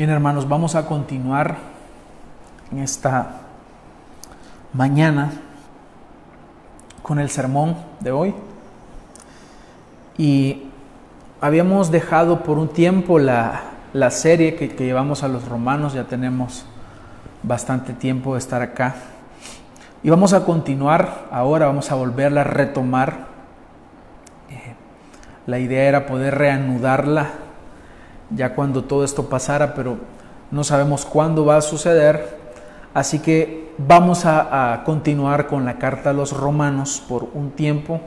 Bien, hermanos, vamos a continuar en esta mañana con el sermón de hoy. Y habíamos dejado por un tiempo la, la serie que, llevamos a los romanos, ya tenemos bastante tiempo de estar acá. Y vamos a continuar ahora, vamos a volverla a retomar. Eh, la idea era poder reanudarla ya cuando todo esto pasara, pero no sabemos cuándo va a suceder. Así que vamos a, continuar con la carta a los romanos por un tiempo.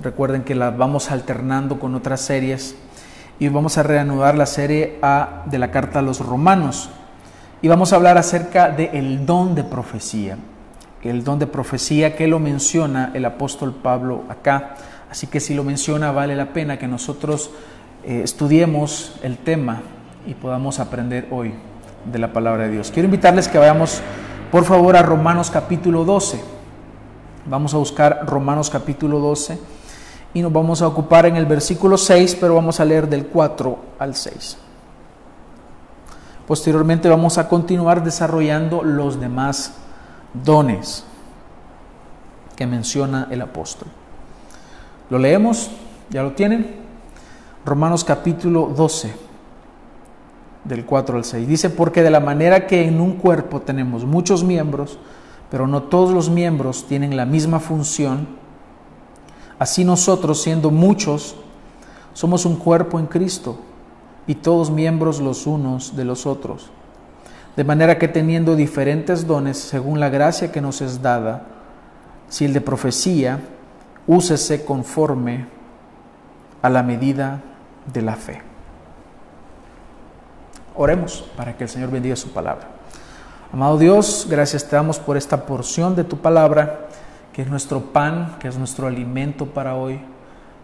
Recuerden que la vamos alternando con otras series y vamos a reanudar la serie A de la carta a los romanos. Y vamos a hablar acerca del el don de profecía. El don de profecía que lo menciona el apóstol Pablo acá. Así que si lo menciona vale la pena que nosotros eh, estudiemos el tema y podamos aprender hoy de la palabra de Dios. Quiero invitarles que vayamos, por favor, a Romanos capítulo 12. Vamos a buscar Romanos capítulo 12 y nos vamos a ocupar en el versículo 6, pero vamos a leer del 4 al 6. Posteriormente vamos a continuar desarrollando los demás dones que menciona el apóstol. ¿Lo leemos? ¿Ya lo tienen? Romanos capítulo 12, del 4 al 6. Dice, porque de la manera que en un cuerpo tenemos muchos miembros, pero no todos los miembros tienen la misma función, así nosotros, siendo muchos, somos un cuerpo en Cristo y todos miembros los unos de los otros. De manera que teniendo diferentes dones según la gracia que nos es dada, si el de profecía, úsese conforme a la medida de la fe. Oremos para que el Señor bendiga su palabra. Amado Dios, gracias te damos por esta porción de tu palabra, que es nuestro pan, que es nuestro alimento para hoy.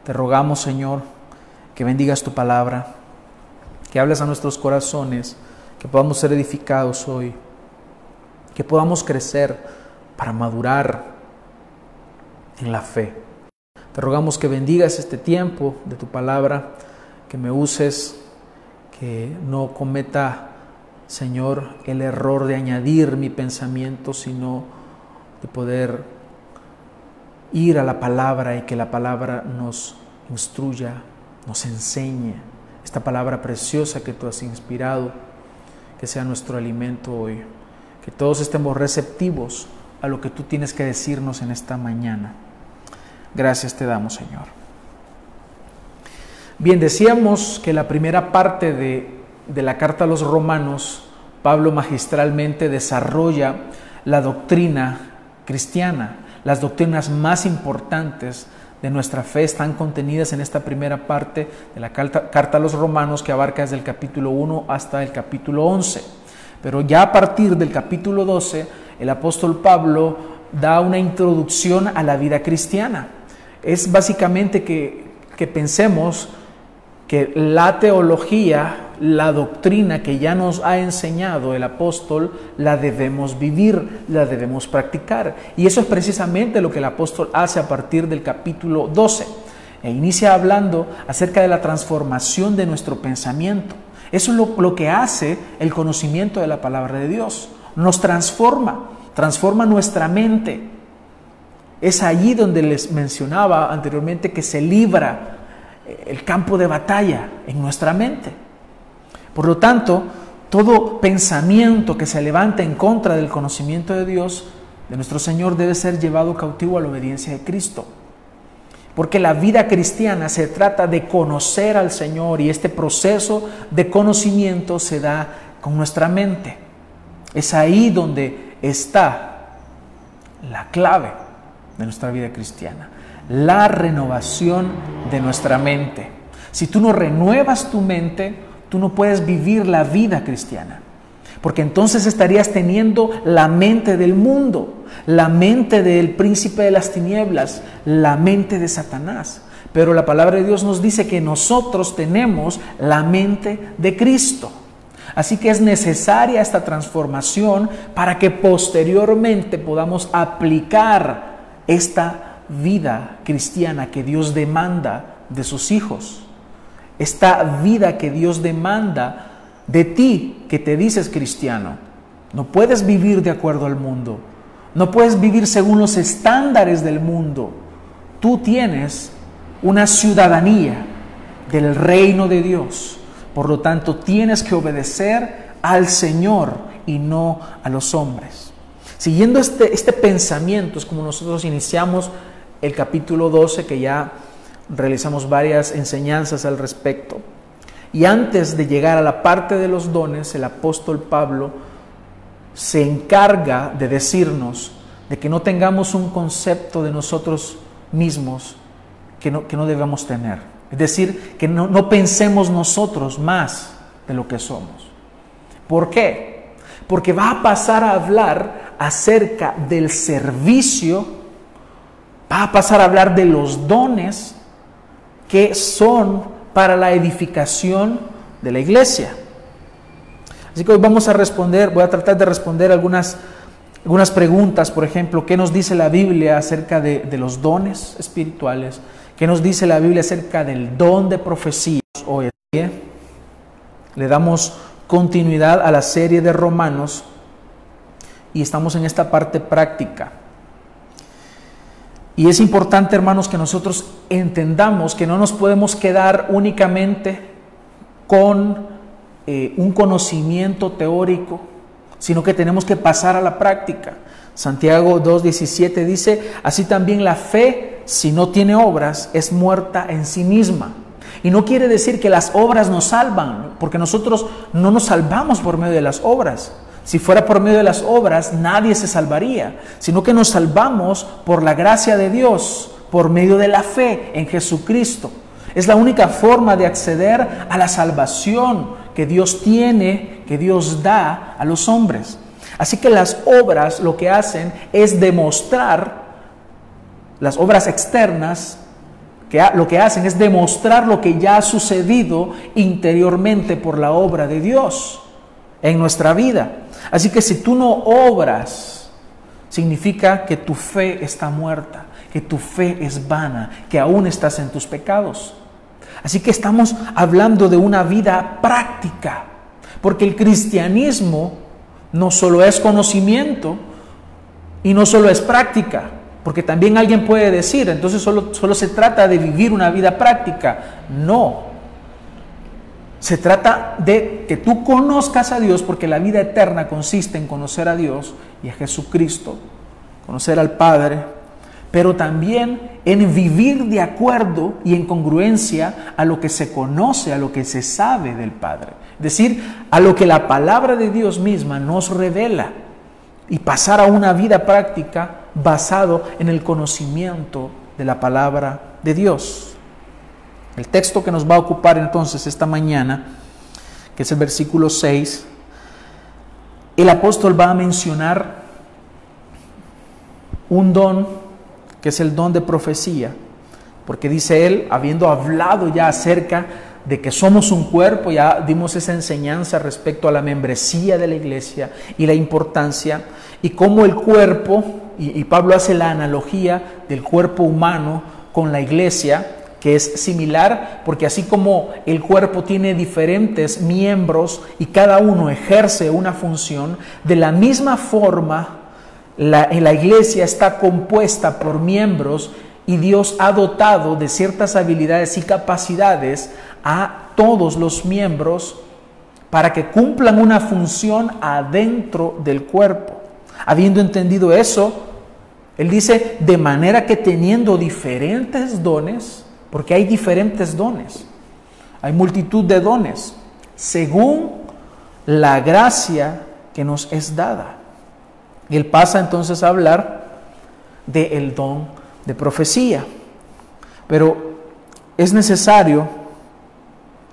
Te rogamos, Señor, que bendigas tu palabra, que hables a nuestros corazones, que podamos ser edificados hoy, que podamos crecer para madurar en la fe. Te rogamos que bendigas este tiempo de tu palabra que me uses, que no cometa, Señor, el error de añadir mi pensamiento, sino de poder ir a la palabra y que la palabra nos instruya, nos enseñe. Esta palabra preciosa que tú has inspirado, que sea nuestro alimento hoy. Que todos estemos receptivos a lo que tú tienes que decirnos en esta mañana. Gracias te damos, Señor. Bien, decíamos que la primera parte de, de, la carta a los romanos, Pablo magistralmente desarrolla la doctrina cristiana. Las doctrinas más importantes de nuestra fe están contenidas en esta primera parte de la carta, carta a los romanos que abarca desde el capítulo 1 hasta el capítulo 11. Pero ya a partir del capítulo 12, el apóstol Pablo da una introducción a la vida cristiana. Es básicamente que, que pensemos que la teología, la doctrina que ya nos ha enseñado el apóstol, la debemos vivir, la debemos practicar. Y eso es precisamente lo que el apóstol hace a partir del capítulo 12. E inicia hablando acerca de la transformación de nuestro pensamiento. Eso es lo, lo que hace el conocimiento de la palabra de Dios. Nos transforma, transforma nuestra mente. Es allí donde les mencionaba anteriormente que se libra el campo de batalla en nuestra mente. Por lo tanto, todo pensamiento que se levanta en contra del conocimiento de Dios, de nuestro Señor, debe ser llevado cautivo a la obediencia de Cristo. Porque la vida cristiana se trata de conocer al Señor y este proceso de conocimiento se da con nuestra mente. Es ahí donde está la clave de nuestra vida cristiana la renovación de nuestra mente. Si tú no renuevas tu mente, tú no puedes vivir la vida cristiana. Porque entonces estarías teniendo la mente del mundo, la mente del príncipe de las tinieblas, la mente de Satanás. Pero la palabra de Dios nos dice que nosotros tenemos la mente de Cristo. Así que es necesaria esta transformación para que posteriormente podamos aplicar esta vida cristiana que Dios demanda de sus hijos, esta vida que Dios demanda de ti que te dices cristiano. No puedes vivir de acuerdo al mundo. No puedes vivir según los estándares del mundo. Tú tienes una ciudadanía del reino de Dios. Por lo tanto, tienes que obedecer al Señor y no a los hombres. Siguiendo este, este pensamiento es como nosotros iniciamos el capítulo 12, que ya realizamos varias enseñanzas al respecto. Y antes de llegar a la parte de los dones, el apóstol Pablo se encarga de decirnos de que no tengamos un concepto de nosotros mismos que no, que no debemos tener. Es decir, que no, no pensemos nosotros más de lo que somos. ¿Por qué? Porque va a pasar a hablar acerca del servicio, va a pasar a hablar de los dones que son para la edificación de la iglesia. Así que hoy vamos a responder, voy a tratar de responder algunas, algunas preguntas, por ejemplo, ¿qué nos dice la Biblia acerca de, de los dones espirituales? ¿Qué nos dice la Biblia acerca del don de profecía? Hoy le damos continuidad a la serie de Romanos y estamos en esta parte práctica. Y es importante, hermanos, que nosotros entendamos que no nos podemos quedar únicamente con eh, un conocimiento teórico, sino que tenemos que pasar a la práctica. Santiago 2.17 dice, así también la fe, si no tiene obras, es muerta en sí misma. Y no quiere decir que las obras nos salvan, porque nosotros no nos salvamos por medio de las obras. Si fuera por medio de las obras, nadie se salvaría, sino que nos salvamos por la gracia de Dios, por medio de la fe en Jesucristo. Es la única forma de acceder a la salvación que Dios tiene, que Dios da a los hombres. Así que las obras lo que hacen es demostrar, las obras externas, que lo que hacen es demostrar lo que ya ha sucedido interiormente por la obra de Dios en nuestra vida. Así que si tú no obras, significa que tu fe está muerta, que tu fe es vana, que aún estás en tus pecados. Así que estamos hablando de una vida práctica, porque el cristianismo no solo es conocimiento y no solo es práctica, porque también alguien puede decir, entonces solo, solo se trata de vivir una vida práctica. No, se trata de que tú conozcas a Dios porque la vida eterna consiste en conocer a Dios y a Jesucristo, conocer al Padre, pero también en vivir de acuerdo y en congruencia a lo que se conoce, a lo que se sabe del Padre. Es decir, a lo que la palabra de Dios misma nos revela y pasar a una vida práctica basado en el conocimiento de la palabra de Dios. El texto que nos va a ocupar entonces esta mañana, que es el versículo 6, el apóstol va a mencionar un don, que es el don de profecía, porque dice él, habiendo hablado ya acerca de que somos un cuerpo, ya dimos esa enseñanza respecto a la membresía de la iglesia y la importancia, y cómo el cuerpo, y, y Pablo hace la analogía del cuerpo humano con la iglesia, que es similar porque así como el cuerpo tiene diferentes miembros y cada uno ejerce una función, de la misma forma la, la iglesia está compuesta por miembros y Dios ha dotado de ciertas habilidades y capacidades a todos los miembros para que cumplan una función adentro del cuerpo. Habiendo entendido eso, Él dice, de manera que teniendo diferentes dones, porque hay diferentes dones, hay multitud de dones, según la gracia que nos es dada. Y él pasa entonces a hablar del don de profecía. Pero es necesario,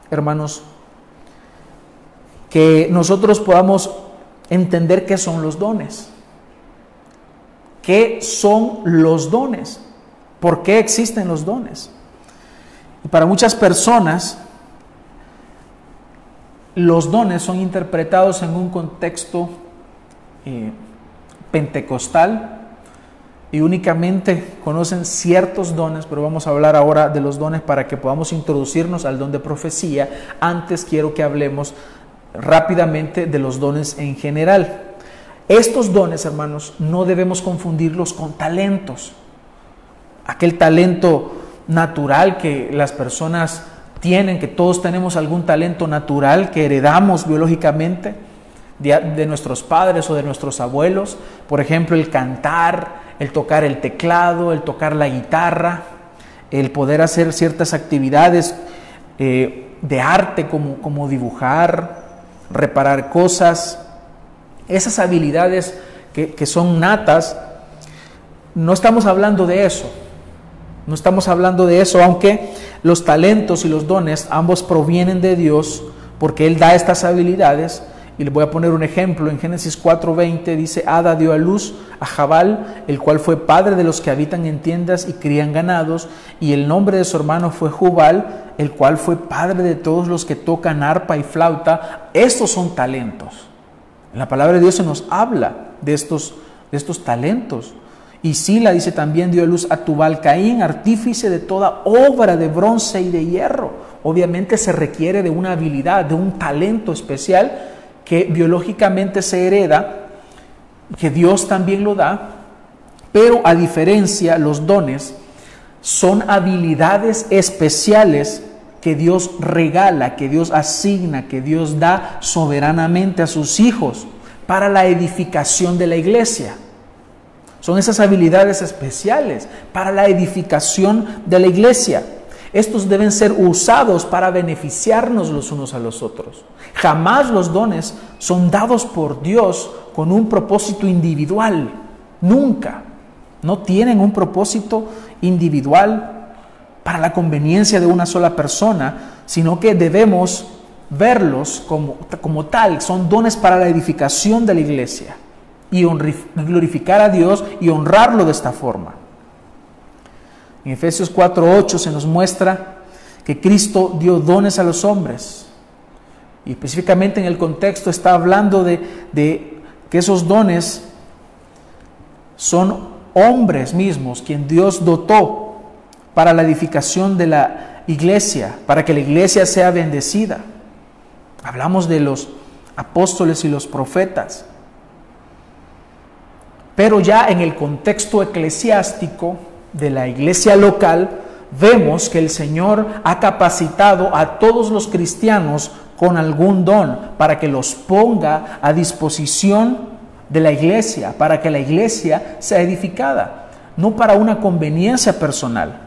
hermanos, que nosotros podamos entender qué son los dones. ¿Qué son los dones? ¿Por qué existen los dones? Y para muchas personas, los dones son interpretados en un contexto eh, pentecostal y únicamente conocen ciertos dones, pero vamos a hablar ahora de los dones para que podamos introducirnos al don de profecía. Antes quiero que hablemos rápidamente de los dones en general. Estos dones, hermanos, no debemos confundirlos con talentos. Aquel talento natural que las personas tienen, que todos tenemos algún talento natural que heredamos biológicamente de, nuestros padres o de nuestros abuelos. Por ejemplo, el cantar, el tocar el teclado, el tocar la guitarra, el poder hacer ciertas actividades eh, de arte como, como dibujar, reparar cosas. Esas habilidades que, que son natas, no estamos hablando de eso. No estamos hablando de eso, aunque los talentos y los dones ambos provienen de Dios, porque Él da estas habilidades. Y le voy a poner un ejemplo. En Génesis 4:20 dice, Ada dio a luz a Jabal, el cual fue padre de los que habitan en tiendas y crían ganados, y el nombre de su hermano fue Jubal, el cual fue padre de todos los que tocan arpa y flauta. Estos son talentos. En la palabra de Dios se nos habla de estos, de estos talentos. Y Sila dice también dio luz a Tubal Caín, artífice de toda obra de bronce y de hierro. Obviamente se requiere de una habilidad, de un talento especial que biológicamente se hereda, que Dios también lo da, pero a diferencia los dones son habilidades especiales que Dios regala, que Dios asigna, que Dios da soberanamente a sus hijos para la edificación de la iglesia. Son esas habilidades especiales para la edificación de la iglesia. Estos deben ser usados para beneficiarnos los unos a los otros. Jamás los dones son dados por Dios con un propósito individual. Nunca. No tienen un propósito individual para la conveniencia de una sola persona, sino que debemos verlos como, como tal. Son dones para la edificación de la iglesia y glorificar a Dios y honrarlo de esta forma. En Efesios 4:8 se nos muestra que Cristo dio dones a los hombres. Y específicamente en el contexto está hablando de, de que esos dones son hombres mismos, quien Dios dotó para la edificación de la iglesia, para que la iglesia sea bendecida. Hablamos de los apóstoles y los profetas. Pero ya en el contexto eclesiástico de la iglesia local, vemos que el Señor ha capacitado a todos los cristianos con algún don para que los ponga a disposición de la iglesia, para que la iglesia sea edificada, no para una conveniencia personal.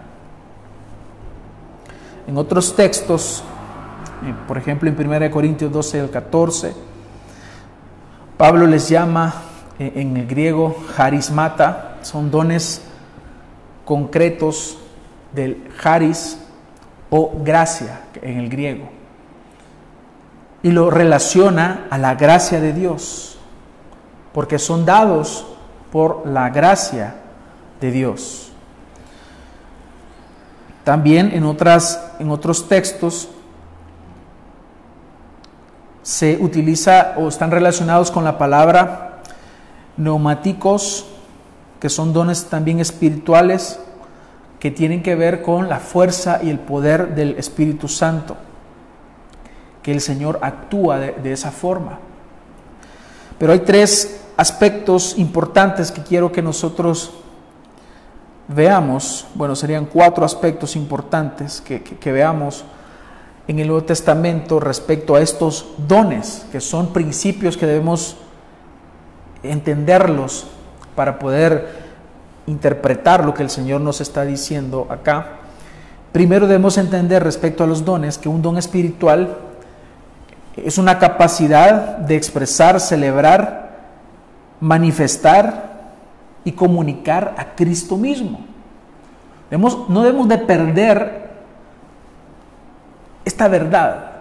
En otros textos, eh, por ejemplo en 1 Corintios 12 al 14, Pablo les llama en el griego harismata, son dones concretos del haris o gracia en el griego. Y lo relaciona a la gracia de Dios, porque son dados por la gracia de Dios. También en, otras, en otros textos se utiliza o están relacionados con la palabra neumáticos, que son dones también espirituales, que tienen que ver con la fuerza y el poder del Espíritu Santo, que el Señor actúa de, esa forma. Pero hay tres aspectos importantes que quiero que nosotros veamos, bueno, serían cuatro aspectos importantes que, que, veamos en el Nuevo Testamento respecto a estos dones, que son principios que debemos entenderlos para poder interpretar lo que el Señor nos está diciendo acá, primero debemos entender respecto a los dones que un don espiritual es una capacidad de expresar, celebrar, manifestar y comunicar a Cristo mismo. no debemos de perder esta verdad,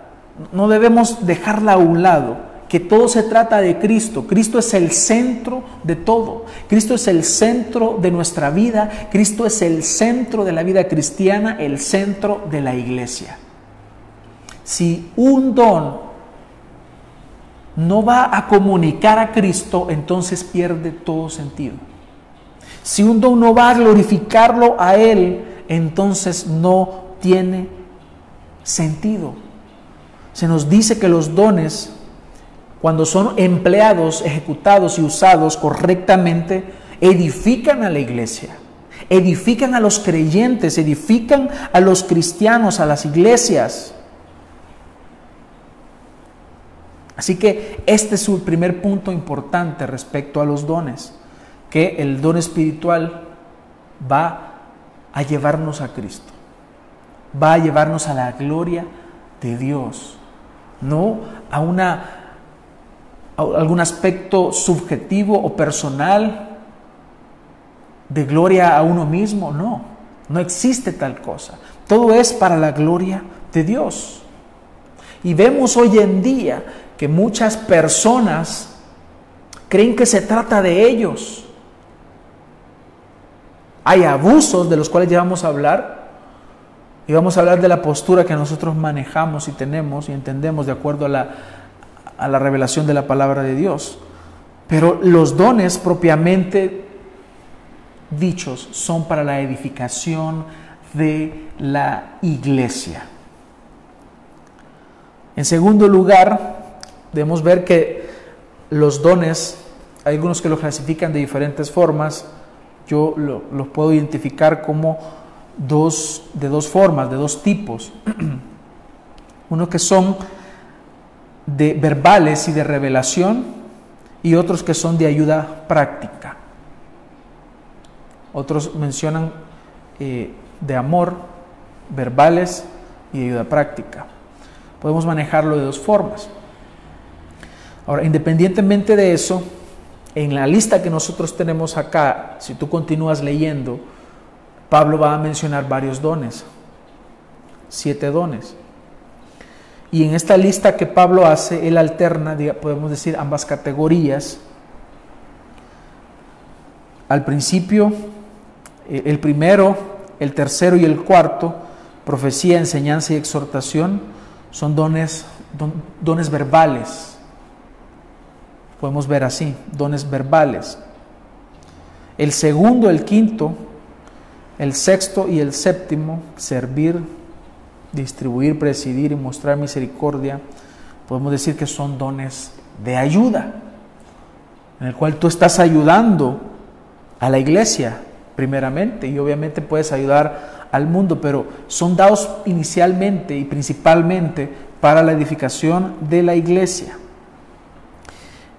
no debemos dejarla a un lado que todo se trata de Cristo. Cristo es el centro de todo. Cristo es el centro de nuestra vida. Cristo es el centro de la vida cristiana, el centro de la iglesia. Si un don no va a comunicar a Cristo, entonces pierde todo sentido. Si un don no va a glorificarlo a Él, entonces no tiene sentido. Se nos dice que los dones cuando son empleados, ejecutados y usados correctamente, edifican a la iglesia, edifican a los creyentes, edifican a los cristianos, a las iglesias. Así que este es su primer punto importante respecto a los dones, que el don espiritual va a llevarnos a Cristo, va a llevarnos a la gloria de Dios, no a una algún aspecto subjetivo o personal de gloria a uno mismo, no, no existe tal cosa. Todo es para la gloria de Dios. Y vemos hoy en día que muchas personas creen que se trata de ellos. Hay abusos de los cuales ya vamos a hablar. Y vamos a hablar de la postura que nosotros manejamos y tenemos y entendemos de acuerdo a la, a la revelación de la palabra de Dios. Pero los dones propiamente dichos son para la edificación de la iglesia. En segundo lugar, debemos ver que los dones, hay algunos que los clasifican de diferentes formas, yo los puedo identificar como dos, de dos formas, de dos tipos. Uno que son de verbales y de revelación y otros que son de ayuda práctica. Otros mencionan eh, de amor, verbales y ayuda práctica. Podemos manejarlo de dos formas. Ahora, independientemente de eso, en la lista que nosotros tenemos acá, si tú continúas leyendo, Pablo va a mencionar varios dones, siete dones. Y en esta lista que Pablo hace, él alterna, podemos decir, ambas categorías. Al principio, eh, el primero, el tercero y el cuarto, profecía, enseñanza y exhortación, son dones, dones verbales podemos ver así, dones verbales. El segundo, el quinto, el sexto y el séptimo, servir, distribuir, presidir y mostrar misericordia, podemos decir que son dones de ayuda, en el cual tú estás ayudando a la iglesia primeramente y obviamente puedes ayudar al mundo, pero son dados inicialmente y principalmente para la edificación de la iglesia.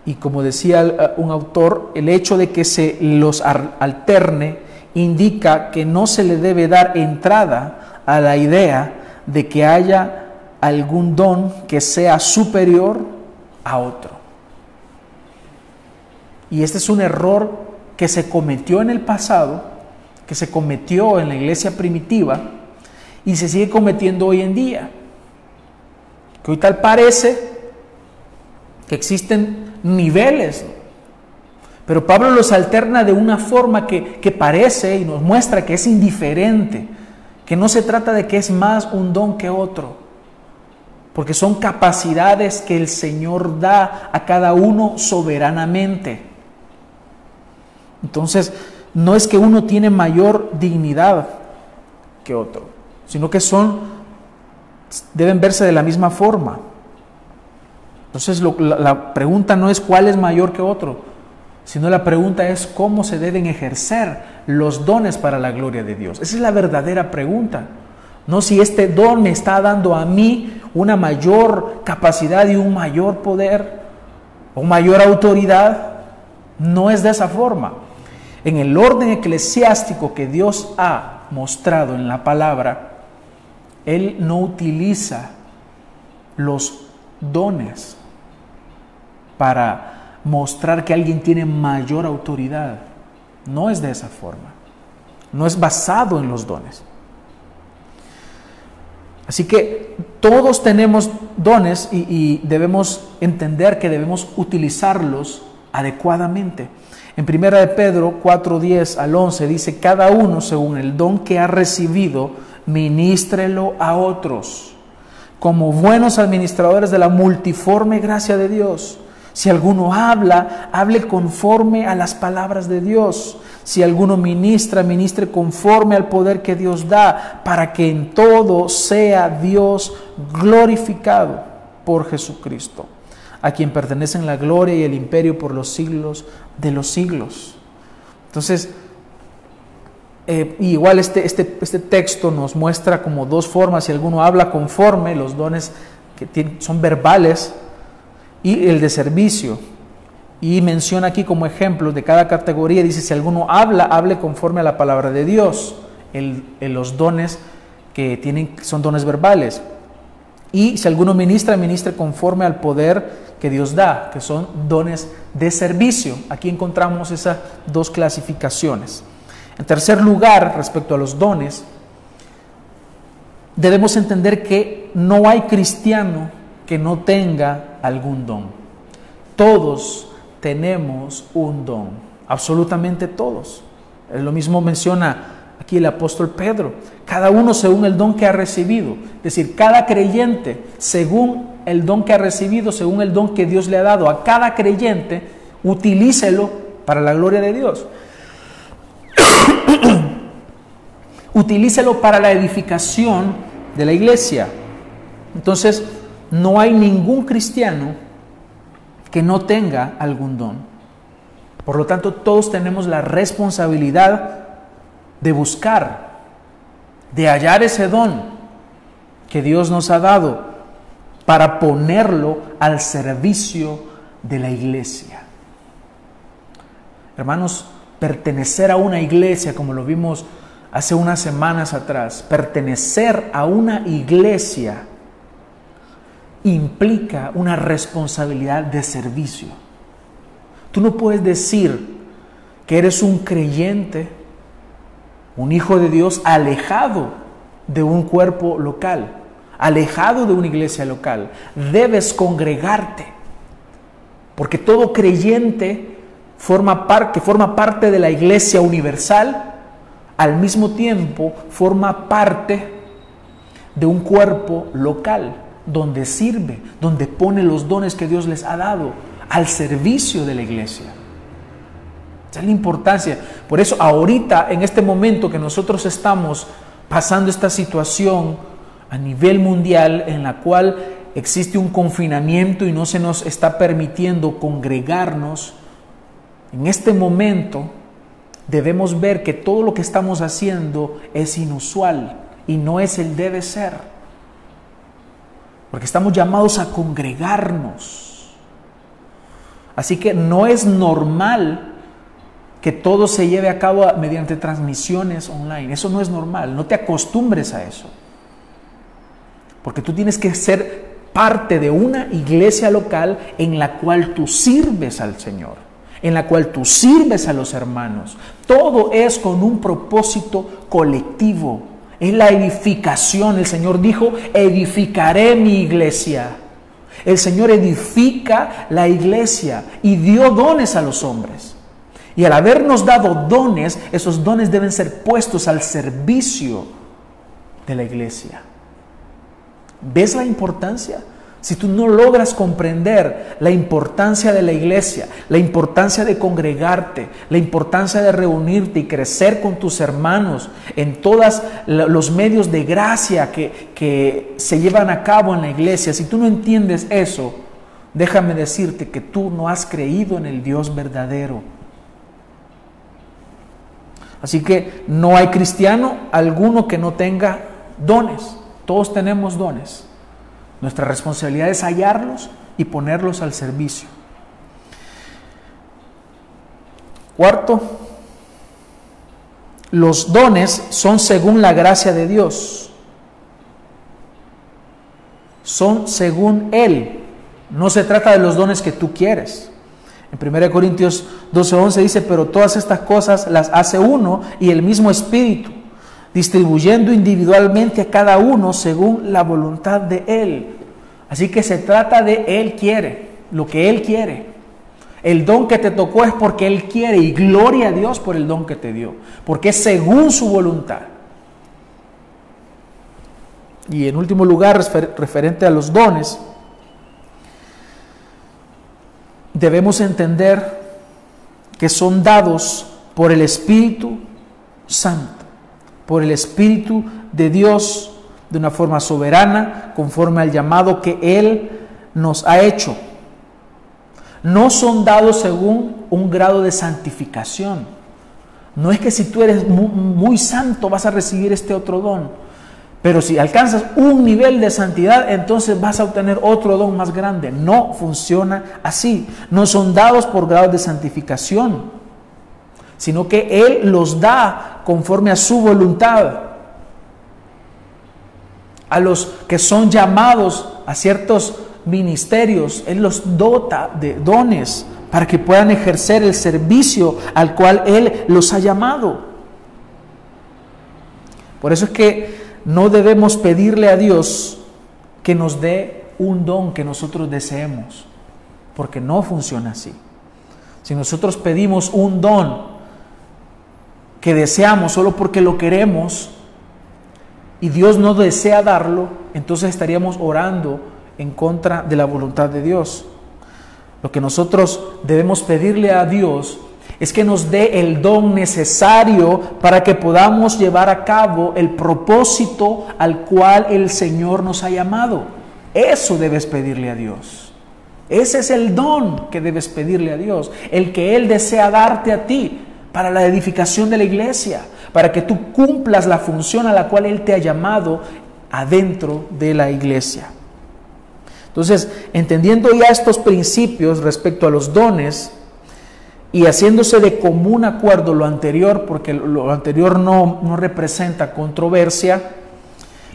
Y como decía eh, un autor, el hecho de que se los alterne indica que no se le debe dar entrada a la idea de que haya algún don que sea superior a otro. Y este es un error que se cometió en el pasado, que se cometió en la iglesia primitiva y se sigue cometiendo hoy en día. Que hoy tal parece que existen niveles. Pero Pablo los alterna de una forma que, que, parece y nos muestra que es indiferente, que no se trata de que es más un don que otro, porque son capacidades que el Señor da a cada uno soberanamente. Entonces, no es que uno tiene mayor dignidad que otro, sino que son, deben verse de la misma forma. Entonces la, pregunta no es cuál es mayor que otro, sino la pregunta es cómo se deben ejercer los dones para la gloria de Dios. Esa es la verdadera pregunta. No si este don me está dando a mí una mayor capacidad y un mayor poder o mayor autoridad. No es de esa forma. En el orden eclesiástico que Dios ha mostrado en la palabra, Él no utiliza los dones para mostrar que alguien tiene mayor autoridad. No es de esa forma. No es basado en los dones. Así que todos tenemos dones y, debemos entender que debemos utilizarlos adecuadamente. En primera de Pedro 4:10 al 11 dice, cada uno según el don que ha recibido, ministrelo a otros, como buenos administradores de la multiforme gracia de Dios. Si alguno habla, hable conforme a las palabras de Dios. Si alguno ministra, ministre conforme al poder que Dios da, para que en todo sea Dios glorificado por Jesucristo. a quien pertenecen la gloria y el imperio por los siglos de los siglos. Entonces, eh, igual este, este, este, texto nos muestra como dos formas, si alguno habla conforme, los dones que son verbales, y el de servicio. Y menciona aquí como ejemplos de cada categoría, dice, si alguno habla, hable conforme a la palabra de Dios, el, los dones que tienen, son dones verbales. Y si alguno ministra, ministre conforme al poder que Dios da, que son dones de servicio. Aquí encontramos esas dos clasificaciones. En tercer lugar, respecto a los dones, debemos entender que no hay cristiano que no tenga algún don. Todos tenemos un don, absolutamente todos. Lo mismo menciona aquí el apóstol Pedro, cada uno según el don que ha recibido, es decir, cada creyente según el don que ha recibido, según el don que Dios le ha dado a cada creyente, utilícelo para la gloria de Dios. utilícelo para la edificación de la iglesia. Entonces, no hay ningún cristiano que no tenga algún don. Por lo tanto, todos tenemos la responsabilidad de buscar, de hallar ese don que Dios nos ha dado para ponerlo al servicio de la iglesia. Hermanos, pertenecer a una iglesia, como lo vimos hace unas semanas atrás, pertenecer a una iglesia implica una responsabilidad de servicio. Tú no puedes decir que eres un creyente, un hijo de Dios alejado de un cuerpo local, alejado de una iglesia local. Debes congregarte, porque todo creyente forma que forma parte de la iglesia universal, al mismo tiempo forma parte de un cuerpo local, donde sirve, donde pone los dones que Dios les ha dado al servicio de la iglesia. Esa es la importancia. Por eso ahorita, en este momento que nosotros estamos pasando esta situación a nivel mundial en la cual existe un confinamiento y no se nos está permitiendo congregarnos, en este momento debemos ver que todo lo que estamos haciendo es inusual y no es el debe ser. Porque estamos llamados a congregarnos. Así que no es normal que todo se lleve a cabo mediante transmisiones online. Eso no es normal. No te acostumbres a eso. Porque tú tienes que ser parte de una iglesia local en la cual tú sirves al Señor en la cual tú sirves a los hermanos. Todo es con un propósito colectivo. Es la edificación. El Señor dijo, edificaré mi iglesia. El Señor edifica la iglesia y dio dones a los hombres. Y al habernos dado dones, esos dones deben ser puestos al servicio de la iglesia. ¿Ves la importancia? Si tú no logras comprender la importancia de la iglesia, la importancia de congregarte, la importancia de reunirte y crecer con tus hermanos en todos los medios de gracia que, se llevan a cabo en la iglesia, si tú no entiendes eso, déjame decirte que tú no has creído en el Dios verdadero. Así que no hay cristiano alguno que no tenga dones. Todos tenemos dones. Nuestra responsabilidad es hallarlos y ponerlos al servicio. Cuarto, los dones son según la gracia de Dios. Son según Él. No se trata de los dones que tú quieres. En 1 Corintios 12:11 dice, pero todas estas cosas las hace uno y el mismo Espíritu distribuyendo individualmente a cada uno según la voluntad de Él. Así que se trata de Él quiere, lo que Él quiere. El don que te tocó es porque Él quiere y gloria a Dios por el don que te dio, porque es según su voluntad. Y en último lugar, referente a los dones, debemos entender que son dados por el Espíritu Santo por el Espíritu de Dios de una forma soberana, conforme al llamado que Él nos ha hecho. no son dados según un grado de santificación. No es que si tú eres muy, santo vas a recibir este otro don, pero si alcanzas un nivel de santidad, entonces vas a obtener otro don más grande. No funciona así. No son dados por grados de santificación, sino que Él los da conforme a su voluntad. A los que son llamados a ciertos ministerios, Él los dota de dones para que puedan ejercer el servicio al cual Él los ha llamado. Por eso es que no debemos pedirle a Dios que nos dé un don que nosotros deseemos, porque no funciona así. Si nosotros pedimos un don que deseamos solo porque lo queremos y Dios no desea darlo, entonces estaríamos orando en contra de la voluntad de Dios. Lo que nosotros debemos pedirle a Dios es que nos dé el don necesario para que podamos llevar a cabo el propósito al cual el Señor nos ha llamado. Eso debes pedirle a Dios. Ese es el don que debes pedirle a Dios, el que Él desea darte a ti para la edificación de la iglesia, para que tú cumplas la función a la cual Él te ha llamado adentro de la iglesia. Entonces, entendiendo ya estos principios respecto a los dones y haciéndose de común acuerdo lo anterior, porque lo anterior no, no representa controversia,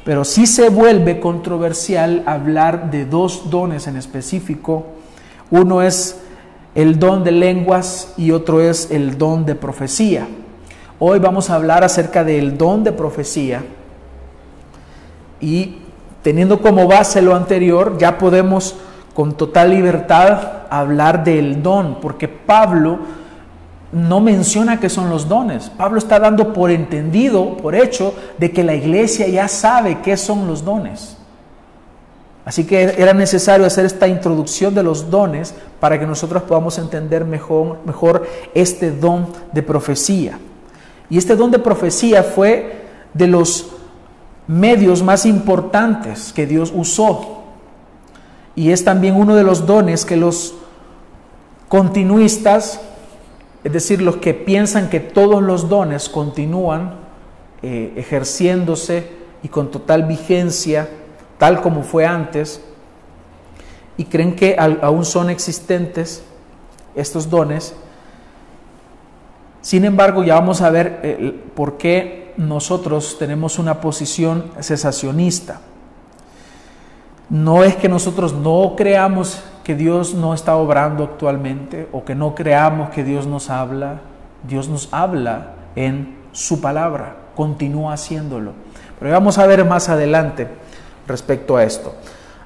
pero sí se vuelve controversial hablar de dos dones en específico. Uno es el don de lenguas y otro es el don de profecía. Hoy vamos a hablar acerca del don de profecía y teniendo como base lo anterior, ya podemos con total libertad hablar del don, porque Pablo no menciona qué son los dones. Pablo está dando por entendido, por hecho, de que la iglesia ya sabe qué son los dones. Así que era necesario hacer esta introducción de los dones para que nosotros podamos entender mejor, mejor este don de profecía. Y este don de profecía fue de los medios más importantes que Dios usó. Y es también uno de los dones que los continuistas, es decir, los que piensan que todos los dones continúan eh, ejerciéndose y con total vigencia, tal como fue antes, y creen que aún son existentes estos dones. Sin embargo, ya vamos a ver eh, por qué nosotros tenemos una posición cesacionista. No es que nosotros no creamos que Dios no está obrando actualmente o que no creamos que Dios nos habla. Dios nos habla en su palabra, continúa haciéndolo. Pero vamos a ver más adelante respecto a esto.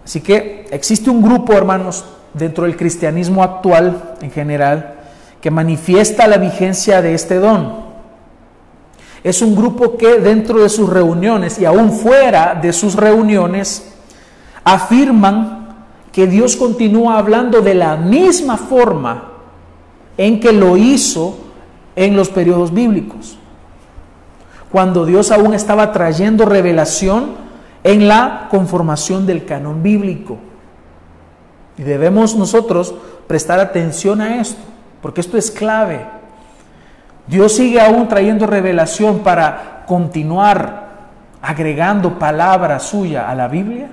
Así que existe un grupo, hermanos, dentro del cristianismo actual en general, que manifiesta la vigencia de este don. Es un grupo que dentro de sus reuniones y aún fuera de sus reuniones afirman que Dios continúa hablando de la misma forma en que lo hizo en los periodos bíblicos. Cuando Dios aún estaba trayendo revelación en la conformación del canon bíblico. Y debemos nosotros prestar atención a esto, porque esto es clave. Dios sigue aún trayendo revelación para continuar agregando palabra suya a la Biblia.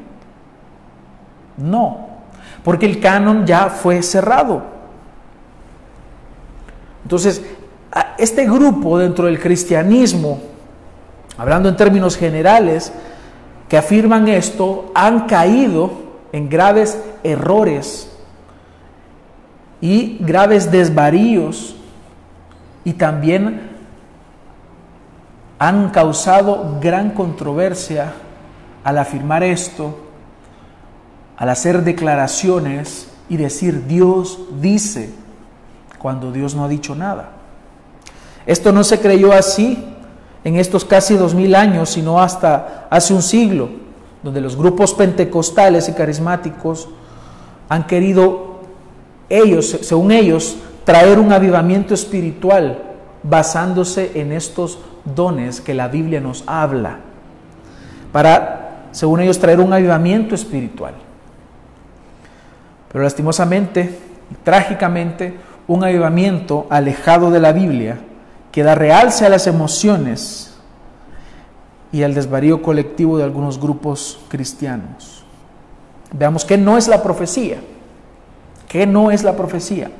No, porque el canon ya fue cerrado. Entonces, este grupo dentro del cristianismo, hablando en términos generales, que afirman esto, han caído en graves errores y graves desvaríos y también han causado gran controversia al afirmar esto, al hacer declaraciones y decir Dios dice cuando Dios no ha dicho nada. Esto no se creyó así en estos casi dos mil años, sino hasta hace un siglo, donde los grupos pentecostales y carismáticos han querido ellos, según ellos, traer un avivamiento espiritual basándose en estos dones que la Biblia nos habla, para, según ellos, traer un avivamiento espiritual. Pero lastimosamente, trágicamente, un avivamiento alejado de la Biblia que da realce a las emociones y al desvarío colectivo de algunos grupos cristianos. Veamos qué no es la profecía. ¿Qué no es la profecía?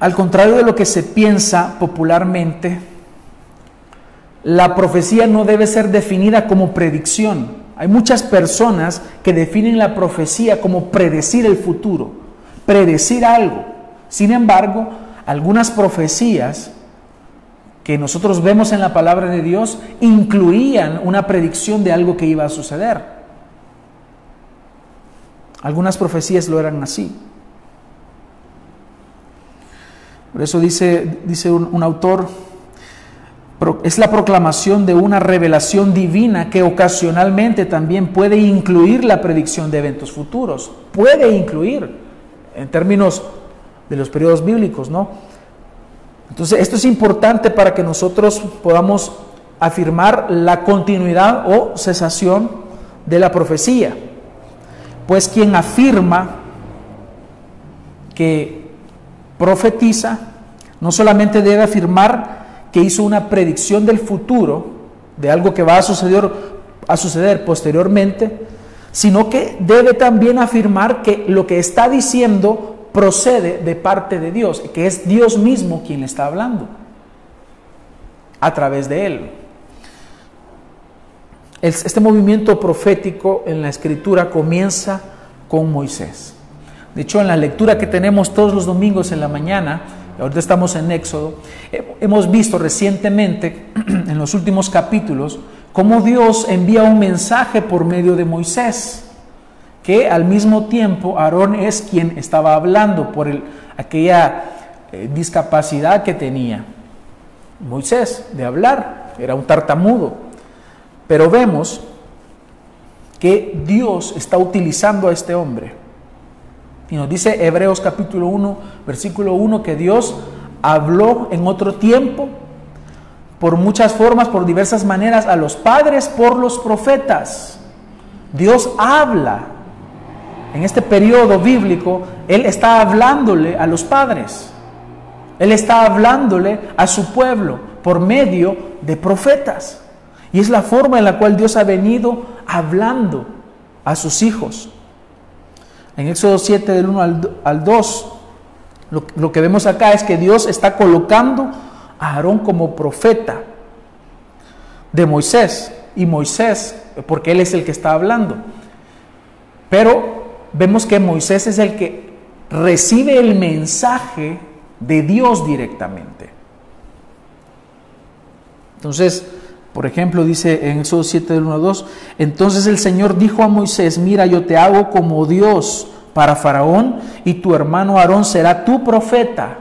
Al contrario de lo que se piensa popularmente, la profecía no debe ser definida como predicción. Hay muchas personas que definen la profecía como predecir el futuro, predecir algo. Sin embargo, algunas profecías que nosotros vemos en la palabra de Dios incluían una predicción de algo que iba a suceder. Algunas profecías lo eran así. Por eso dice, dice un, un autor, es la proclamación de una revelación divina que ocasionalmente también puede incluir la predicción de eventos futuros. Puede incluir, en términos de los periodos bíblicos, ¿no? Entonces, esto es importante para que nosotros podamos afirmar la continuidad o cesación de la profecía. Pues quien afirma que profetiza, no solamente debe afirmar que hizo una predicción del futuro, de algo que va a suceder, a suceder posteriormente, sino que debe también afirmar que lo que está diciendo procede de parte de Dios, que es Dios mismo quien le está hablando a través de él. Este movimiento profético en la escritura comienza con Moisés. De hecho, en la lectura que tenemos todos los domingos en la mañana, ahorita estamos en Éxodo, hemos visto recientemente, en los últimos capítulos, cómo Dios envía un mensaje por medio de Moisés, que al mismo tiempo Aarón es quien estaba hablando por el, aquella eh, discapacidad que tenía. Moisés, de hablar, era un tartamudo. Pero vemos que Dios está utilizando a este hombre y nos dice Hebreos capítulo 1, versículo 1, que Dios habló en otro tiempo, por muchas formas, por diversas maneras, a los padres por los profetas. Dios habla. En este periodo bíblico, Él está hablándole a los padres. Él está hablándole a su pueblo por medio de profetas. Y es la forma en la cual Dios ha venido hablando a sus hijos. En Éxodo 7 del 1 al, 2, lo, que vemos acá es que Dios está colocando a Aarón como profeta de Moisés. Y Moisés, porque él es el que está hablando. Pero vemos que Moisés es el que recibe el mensaje de Dios directamente. Entonces, por ejemplo, dice en Éxodo 7 del 1 al 2, entonces el Señor dijo a Moisés, mira, yo te hago como Dios para Faraón y tu hermano Aarón será tu profeta.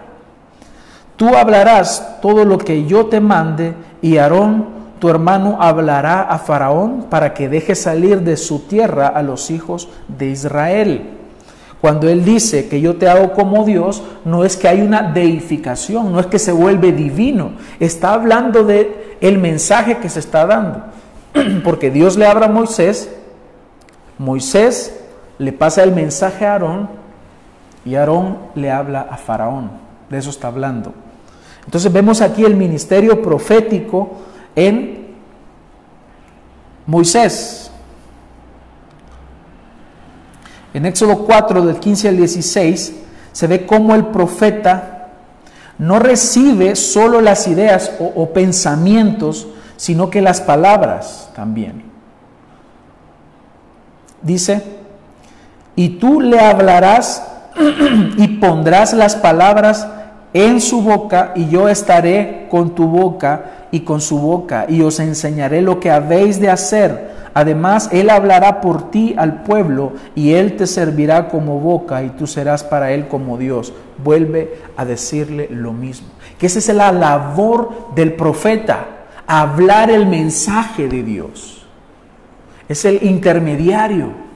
Tú hablarás todo lo que yo te mande y Aarón, tu hermano, hablará a Faraón para que deje salir de su tierra a los hijos de Israel. Cuando él dice que yo te hago como Dios, no es que hay una deificación, no es que se vuelve divino, está hablando de el mensaje que se está dando. Porque Dios le habla a Moisés, Moisés le pasa el mensaje a Aarón y Aarón le habla a Faraón. De eso está hablando. Entonces vemos aquí el ministerio profético en Moisés. En Éxodo 4 del 15 al 16 se ve cómo el profeta no recibe solo las ideas o, o pensamientos, sino que las palabras también. Dice, y tú le hablarás y pondrás las palabras en su boca y yo estaré con tu boca y con su boca y os enseñaré lo que habéis de hacer. Además, Él hablará por ti al pueblo y Él te servirá como boca y tú serás para Él como Dios. Vuelve a decirle lo mismo. Que esa es la labor del profeta, hablar el mensaje de Dios. Es el intermediario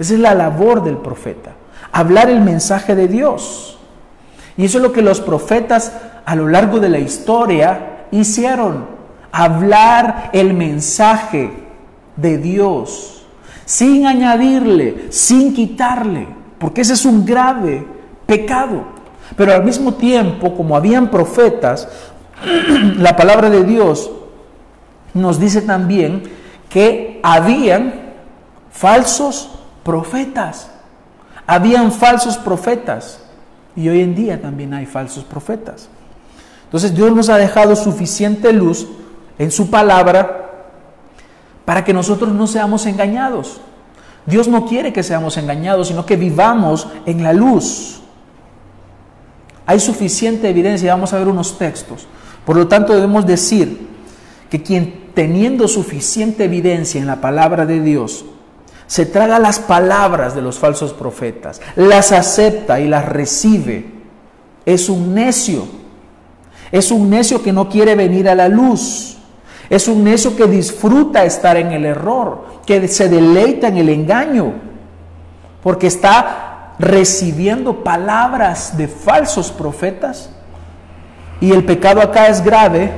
esa es la labor del profeta, hablar el mensaje de Dios. Y eso es lo que los profetas a lo largo de la historia hicieron, hablar el mensaje de Dios, sin añadirle, sin quitarle. porque ese es un grave pecado. Pero al mismo tiempo, como habían profetas, la palabra de Dios nos dice también que habían falsos profetas. Habían falsos profetas. Y hoy en día también hay falsos profetas. Entonces Dios nos ha dejado suficiente luz en su palabra para que nosotros no seamos engañados. Dios no quiere que seamos engañados, sino que vivamos en la luz. Hay suficiente evidencia, vamos a ver unos textos. Por lo tanto, debemos decir que quien teniendo suficiente evidencia en la palabra de Dios, se traga las palabras de los falsos profetas, las acepta y las recibe, es un necio. Es un necio que no quiere venir a la luz. Es un necio que disfruta estar en el error, que se deleita en el engaño, porque está recibiendo palabras de falsos profetas. Y el pecado acá es grave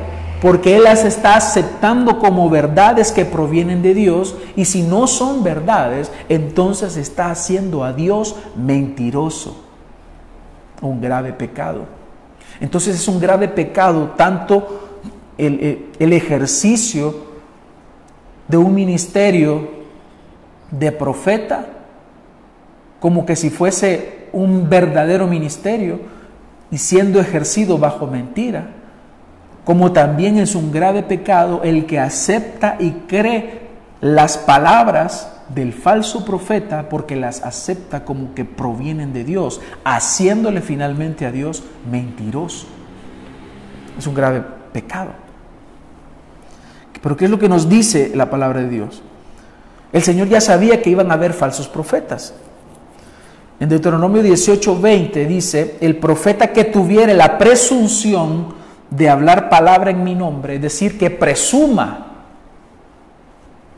porque Él las está aceptando como verdades que provienen de Dios y si no son verdades, entonces está haciendo a Dios mentiroso. Un grave pecado. Entonces es un grave pecado tanto el, el ejercicio de un ministerio de profeta como que si fuese un verdadero ministerio y siendo ejercido bajo mentira como también es un grave pecado el que acepta y cree las palabras del falso profeta porque las acepta como que provienen de Dios, haciéndole finalmente a Dios mentiroso. Es un grave pecado. Pero ¿qué es lo que nos dice la palabra de Dios? El Señor ya sabía que iban a haber falsos profetas. En Deuteronomio 18:20 dice, el profeta que tuviere la presunción de hablar palabra en mi nombre, es decir, que presuma,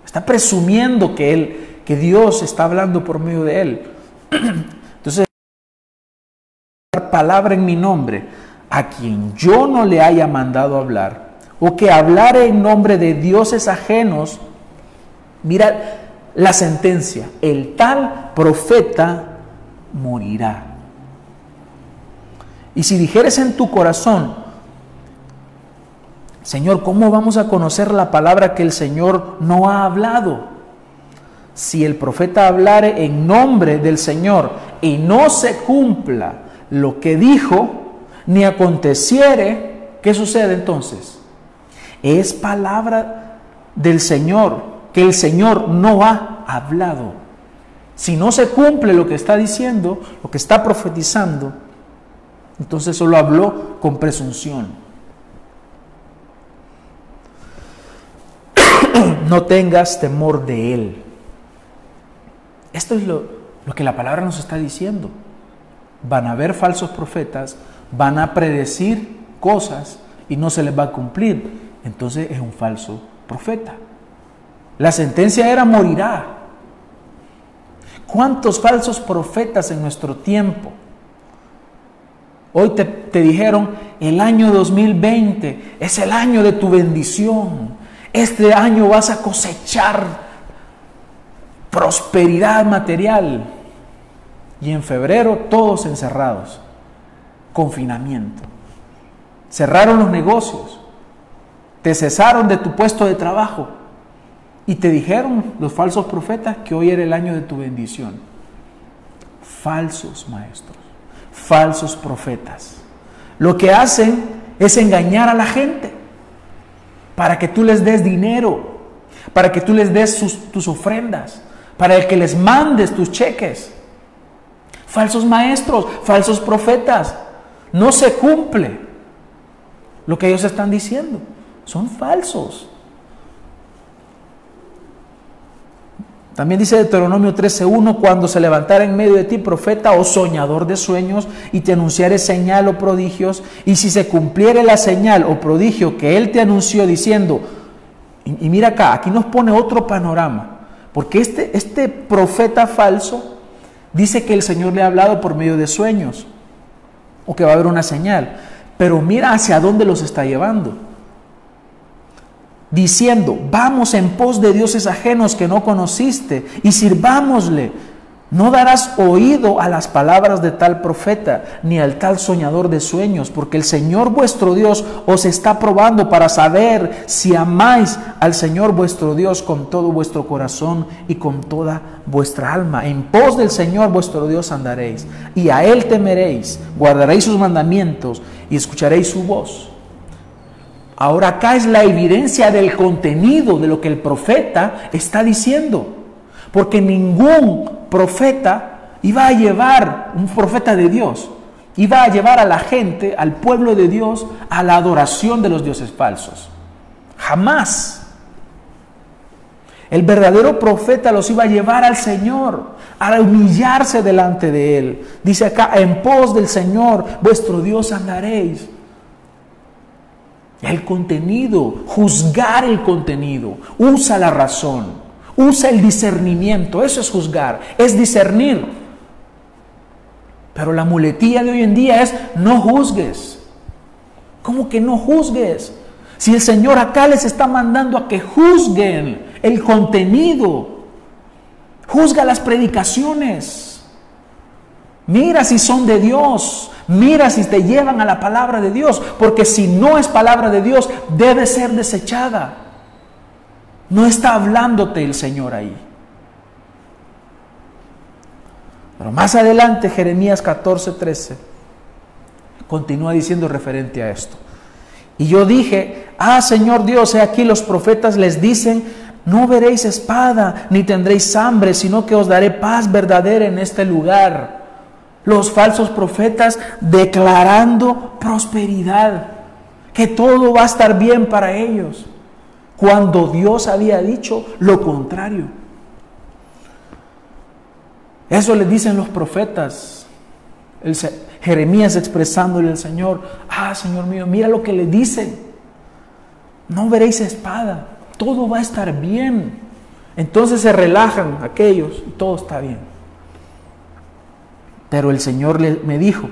está presumiendo que él, que Dios está hablando por medio de él. Entonces, palabra en mi nombre a quien yo no le haya mandado hablar, o que hablare en nombre de dioses ajenos, mira la sentencia, el tal profeta morirá. Y si dijeres en tu corazón, Señor, ¿cómo vamos a conocer la palabra que el Señor no ha hablado? Si el profeta hablare en nombre del Señor y no se cumpla lo que dijo, ni aconteciere, ¿qué sucede entonces? Es palabra del Señor que el Señor no ha hablado. Si no se cumple lo que está diciendo, lo que está profetizando, entonces solo habló con presunción. no tengas temor de él. Esto es lo, que la palabra nos está diciendo. Van a haber falsos profetas, van a predecir cosas y no se les va a cumplir. Entonces es un falso profeta. La sentencia era morirá. ¿Cuántos falsos profetas en nuestro tiempo? Hoy te, te dijeron, el año 2020 es el año de tu bendición este año vas a cosechar prosperidad material. Y en febrero todos encerrados, confinamiento. Cerraron los negocios, te cesaron de tu puesto de trabajo y te dijeron los falsos profetas que hoy era el año de tu bendición. Falsos maestros, falsos profetas. Lo que hacen es engañar a la gente para que tú les des dinero, para que tú les des tus ofrendas, para que les mandes tus cheques. Falsos maestros, falsos profetas. No se cumple lo que ellos están diciendo. Son falsos. También dice Deuteronomio 13:1, cuando se levantara en medio de ti profeta o soñador de sueños y te anunciare señal o prodigios, y si se cumpliere la señal o prodigio que él te anunció diciendo, y, mira acá, aquí nos pone otro panorama, porque este, este profeta falso dice que el Señor le ha hablado por medio de sueños, o que va a haber una señal, pero mira hacia dónde los está llevando diciendo, vamos en pos de dioses ajenos que no conociste y sirvámosle. No darás oído a las palabras de tal profeta, ni al tal soñador de sueños, porque el Señor vuestro Dios os está probando para saber si amáis al Señor vuestro Dios con todo vuestro corazón y con toda vuestra alma. En pos del Señor vuestro Dios andaréis, y a Él temeréis, guardaréis sus mandamientos y escucharéis su voz. Ahora acá es la evidencia del contenido de lo que el profeta está diciendo porque ningún profeta iba a llevar, un profeta de Dios, iba a llevar a la gente, al pueblo de Dios, a la adoración de los dioses falsos. Jamás. El verdadero profeta los iba a llevar al Señor, a humillarse delante de Él. Dice acá, en pos del Señor, vuestro Dios andaréis. El contenido, juzgar el contenido, usa la razón. Usa el discernimiento, eso es juzgar, es discernir. Pero la muletilla de hoy en día es no juzgues. ¿Cómo que no juzgues? Si el Señor acá les está mandando a que juzguen el contenido, juzga las predicaciones, mira si son de Dios, mira si te llevan a la palabra de Dios, porque si no es palabra de Dios, debe ser desechada. No está hablándote el Señor ahí. Pero más adelante, Jeremías 14, 13, continúa diciendo referente a esto. Y yo dije, ah Señor Dios, he aquí los profetas les dicen, no veréis espada, ni tendréis hambre, sino que os daré paz verdadera en este lugar. Los falsos profetas declarando prosperidad, que todo va a estar bien para ellos cuando Dios había dicho lo contrario. Eso le dicen los profetas. Jeremías expresándole al Señor, ah, Señor mío, mira lo que le dicen. No veréis espada, todo va a estar bien. Entonces se relajan aquellos y todo está bien. Pero el Señor me dijo,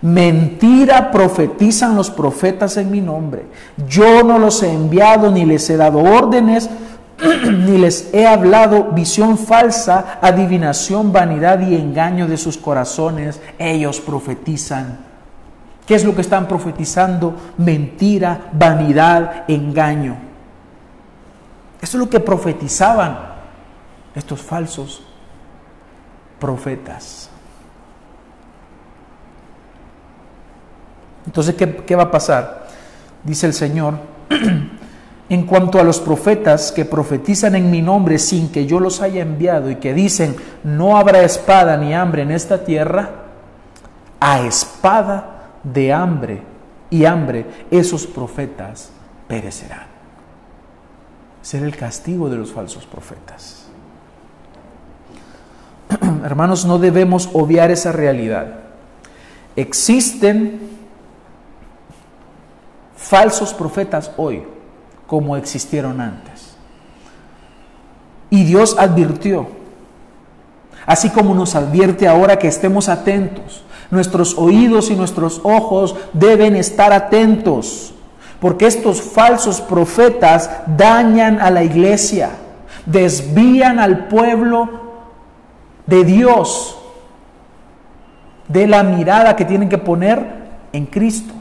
Mentira profetizan los profetas en mi nombre. Yo no los he enviado ni les he dado órdenes, ni les he hablado visión falsa, adivinación, vanidad y engaño de sus corazones. Ellos profetizan. ¿Qué es lo que están profetizando? Mentira, vanidad, engaño. Eso es lo que profetizaban estos falsos profetas. Entonces, ¿qué, va a pasar? Dice el Señor, en cuanto a los profetas que profetizan en mi nombre sin que yo los haya enviado y que dicen, no habrá espada ni hambre en esta tierra, a espada de hambre y hambre, esos profetas perecerán. Será el castigo de los falsos profetas. Hermanos, no debemos obviar esa realidad. Existen falsos profetas hoy como existieron antes. Y Dios advirtió, así como nos advierte ahora que estemos atentos. Nuestros oídos y nuestros ojos deben estar atentos, porque estos falsos profetas dañan a la iglesia, desvían al pueblo de Dios de la mirada que tienen que poner en Cristo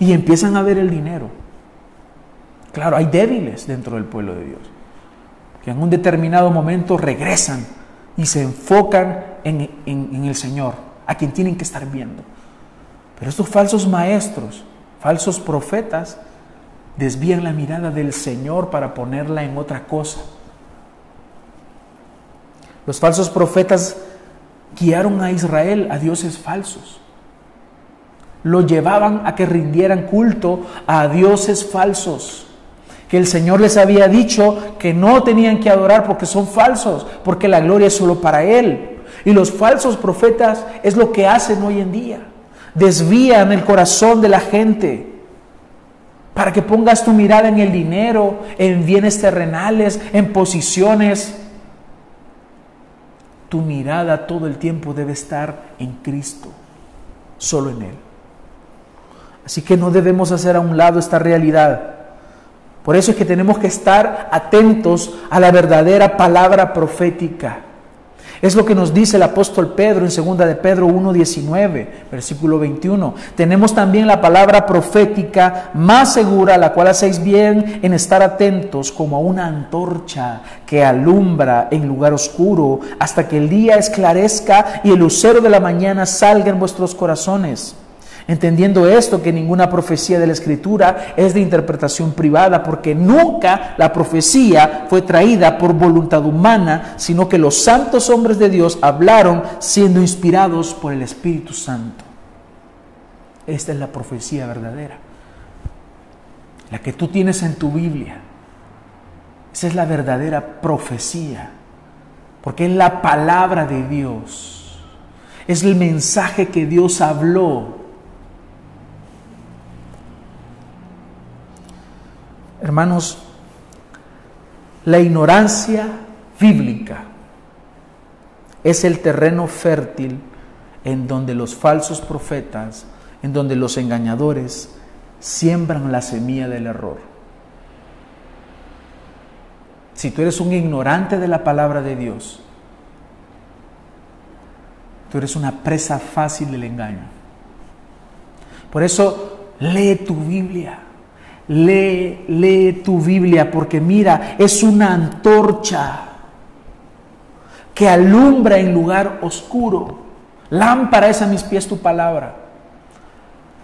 y empiezan a ver el dinero. Claro, hay débiles dentro del pueblo de Dios, que en un determinado momento regresan y se enfocan en, el Señor, a quien tienen que estar viendo. Pero estos falsos maestros, falsos profetas, desvían la mirada del Señor para ponerla en otra cosa. Los falsos profetas guiaron a Israel a dioses falsos lo llevaban a que rindieran culto a dioses falsos. Que el Señor les había dicho que no tenían que adorar porque son falsos, porque la gloria es solo para Él. Y los falsos profetas es lo que hacen hoy en día. Desvían el corazón de la gente para que pongas tu mirada en el dinero, en bienes terrenales, en posiciones. Tu mirada todo el tiempo debe estar en Cristo, solo en Él. Así que no debemos hacer a un lado esta realidad. Por eso es que tenemos que estar atentos a la verdadera palabra profética. Es lo que nos dice el apóstol Pedro en 2 de Pedro 1.19, versículo 21. Tenemos también la palabra profética más segura, la cual hacéis bien en estar atentos como a una antorcha que alumbra en lugar oscuro hasta que el día esclarezca y el lucero de la mañana salga en vuestros corazones. Entendiendo esto, que ninguna profecía de la Escritura es de interpretación privada, porque nunca la profecía fue traída por voluntad humana, sino que los santos hombres de Dios hablaron siendo inspirados por el Espíritu Santo. Esta es la profecía verdadera, la que tú tienes en tu Biblia. Esa es la verdadera profecía, porque es la palabra de Dios, es el mensaje que Dios habló Hermanos, la ignorancia bíblica es el terreno fértil en donde los falsos profetas, en donde los engañadores siembran la semilla del error. Si tú eres un ignorante de la palabra de Dios, tú eres una presa fácil del engaño. Por eso lee tu Biblia. Lee, lee tu Biblia porque mira, es una antorcha que alumbra en lugar oscuro. Lámpara es a mis pies tu palabra.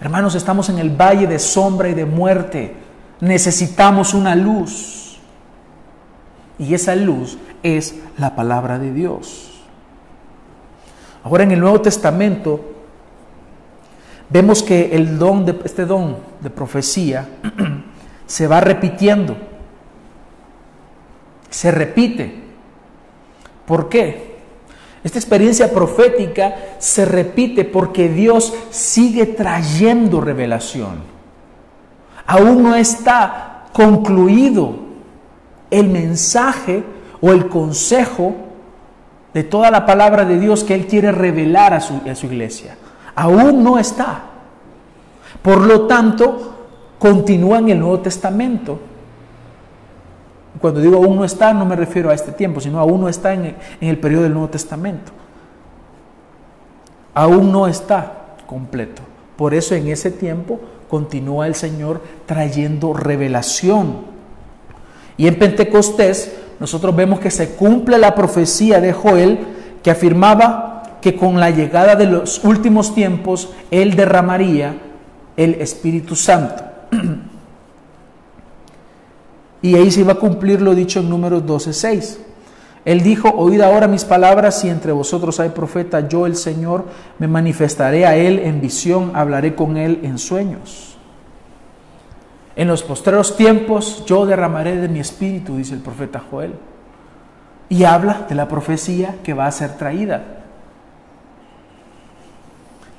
Hermanos, estamos en el valle de sombra y de muerte. Necesitamos una luz. Y esa luz es la palabra de Dios. Ahora en el Nuevo Testamento vemos que el don de, este don de profecía se va repitiendo. Se repite. ¿Por qué? Esta experiencia profética se repite porque Dios sigue trayendo revelación. Aún no está concluido el mensaje o el consejo de toda la palabra de Dios que Él quiere revelar a su, a su iglesia aún no está. Por lo tanto, continúa en el Nuevo Testamento. Cuando digo aún no está, no me refiero a este tiempo, sino aún no está en el, periodo del Nuevo Testamento. Aún no está completo. Por eso en ese tiempo continúa el Señor trayendo revelación. Y en Pentecostés nosotros vemos que se cumple la profecía de Joel que afirmaba que con la llegada de los últimos tiempos Él derramaría el Espíritu Santo. y ahí se iba a cumplir lo dicho en números 12.6. Él dijo, oíd ahora mis palabras, si entre vosotros hay profeta, yo el Señor me manifestaré a él en visión, hablaré con él en sueños. En los postreros tiempos yo derramaré de mi espíritu, dice el profeta Joel. Y habla de la profecía que va a ser traída.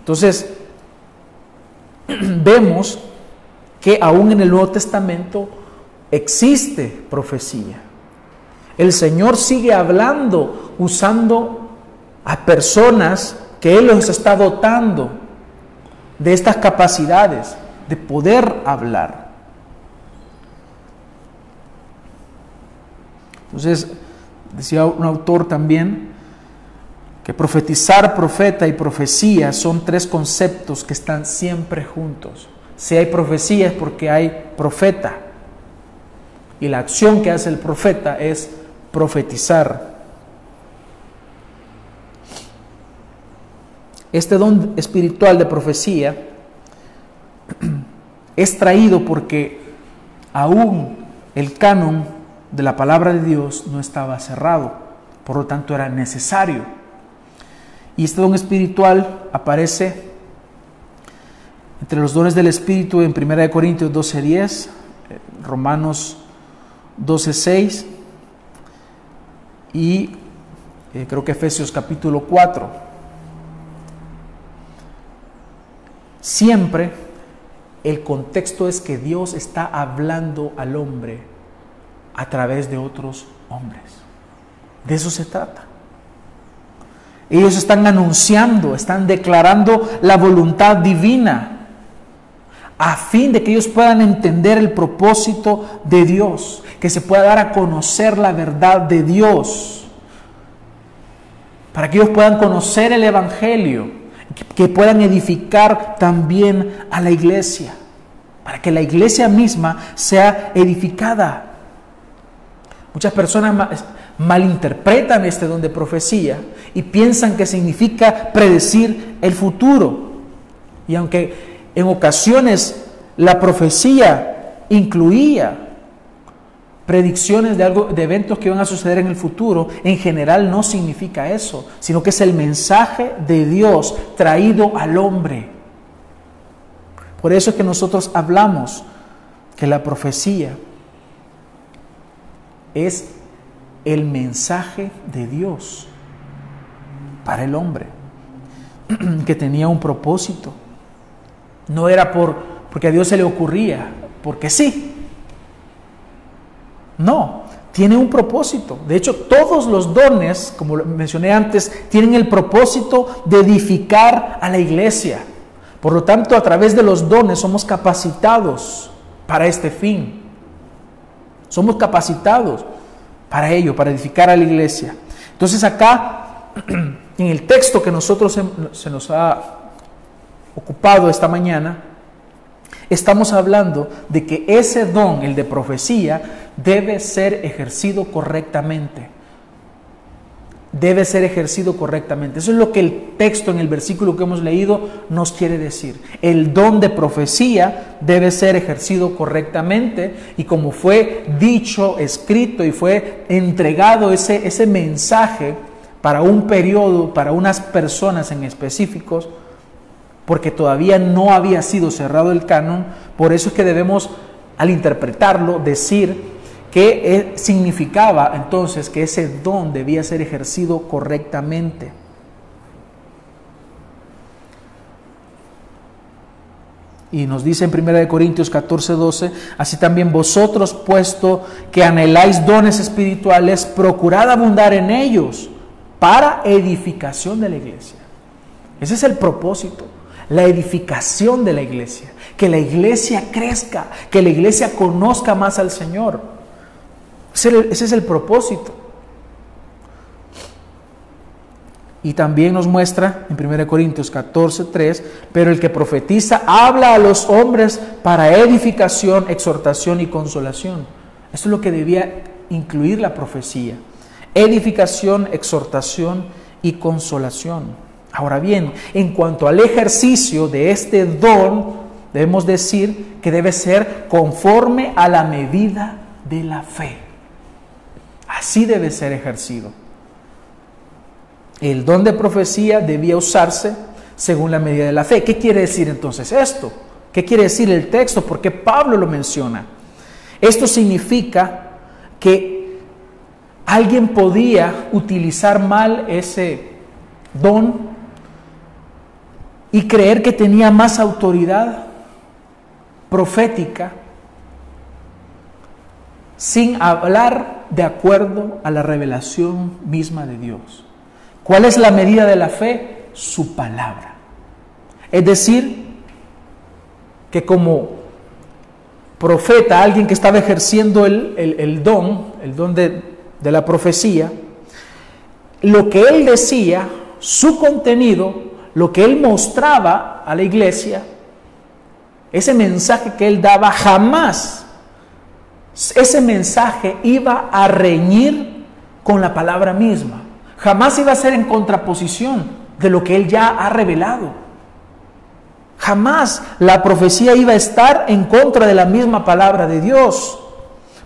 Entonces, vemos que aún en el Nuevo Testamento existe profecía. El Señor sigue hablando usando a personas que Él los está dotando de estas capacidades de poder hablar. Entonces, decía un autor también, que profetizar, profeta y profecía son tres conceptos que están siempre juntos. Si hay profecía es porque hay profeta. Y la acción que hace el profeta es profetizar. Este don espiritual de profecía es traído porque aún el canon de la palabra de Dios no estaba cerrado, por lo tanto era necesario y este don espiritual aparece entre los dones del Espíritu en 1 Corintios 12:10, Romanos 12:6 y eh, creo que Efesios capítulo 4. Siempre el contexto es que Dios está hablando al hombre a través de otros hombres. De eso se trata. Ellos están anunciando, están declarando la voluntad divina a fin de que ellos puedan entender el propósito de Dios, que se pueda dar a conocer la verdad de Dios. para que ellos puedan conocer el Evangelio, que puedan edificar también a la iglesia, para que la iglesia misma sea edificada. Muchas personas malinterpretan este don de profecía y piensan que significa predecir el futuro. Y aunque en ocasiones la profecía incluía predicciones de, algo, de eventos que van a suceder en el futuro, en general no significa eso, sino que es el mensaje de Dios traído al hombre. Por eso es que nosotros hablamos que la profecía es el mensaje de Dios para el hombre, que tenía un propósito. No era por, porque a Dios se le ocurría, porque sí, no, tiene un propósito. De hecho, todos los dones, como mencioné antes, tienen el propósito de edificar a la iglesia. Por lo tanto, a través de los dones somos capacitados para este fin. Somos capacitados para ello, para edificar a la iglesia. Entonces acá, en el texto que nosotros se nos ha ocupado esta mañana, Estamos hablando de que ese don, el de profecía, debe ser ejercido correctamente. Debe ser ejercido correctamente. Eso es lo que el texto en el versículo que hemos leído nos quiere decir. El don de profecía debe ser ejercido correctamente y como fue dicho, escrito y fue entregado ese, ese mensaje para un periodo, para unas personas en específicos, porque todavía no había sido cerrado el canon, por eso es que debemos, al interpretarlo, decir que eh, significaba entonces que ese don debía ser ejercido correctamente. Y nos dice en 1 Corintios 14, 12, así también vosotros, puesto que anheláis dones espirituales, procurad abundar en ellos para edificación de la iglesia. Ese es el propósito la edificación de la iglesia, que la iglesia crezca, que la iglesia conozca más al Señor. Ese es el propósito. Y también nos muestra en 1 Corintios 14, 3, pero el que profetiza habla a los hombres para edificación, exhortación y consolación. Eso es lo que debía incluir la profecía. Edificación, exhortación y consolación. Ahora bien, en cuanto al ejercicio de este don, debemos decir que debe ser conforme a la medida de la fe. Así debe ser ejercido. El don de profecía debía usarse según la medida de la fe. ¿Qué quiere decir entonces esto? ¿Qué quiere decir el texto? Porque Pablo lo menciona. Esto significa que alguien podía utilizar mal ese don y creer que tenía más autoridad profética sin hablar de acuerdo a la revelación misma de Dios. ¿Cuál es la medida de la fe? Su palabra. Es decir, que como profeta, alguien que estaba ejerciendo el, don, el don de, de la profecía, lo que él decía, su contenido, lo que él mostraba a la iglesia, ese mensaje que él daba, jamás ese mensaje iba a reñir con la palabra misma. Jamás iba a ser en contraposición de lo que él ya ha revelado. Jamás la profecía iba a estar en contra de la misma palabra de Dios.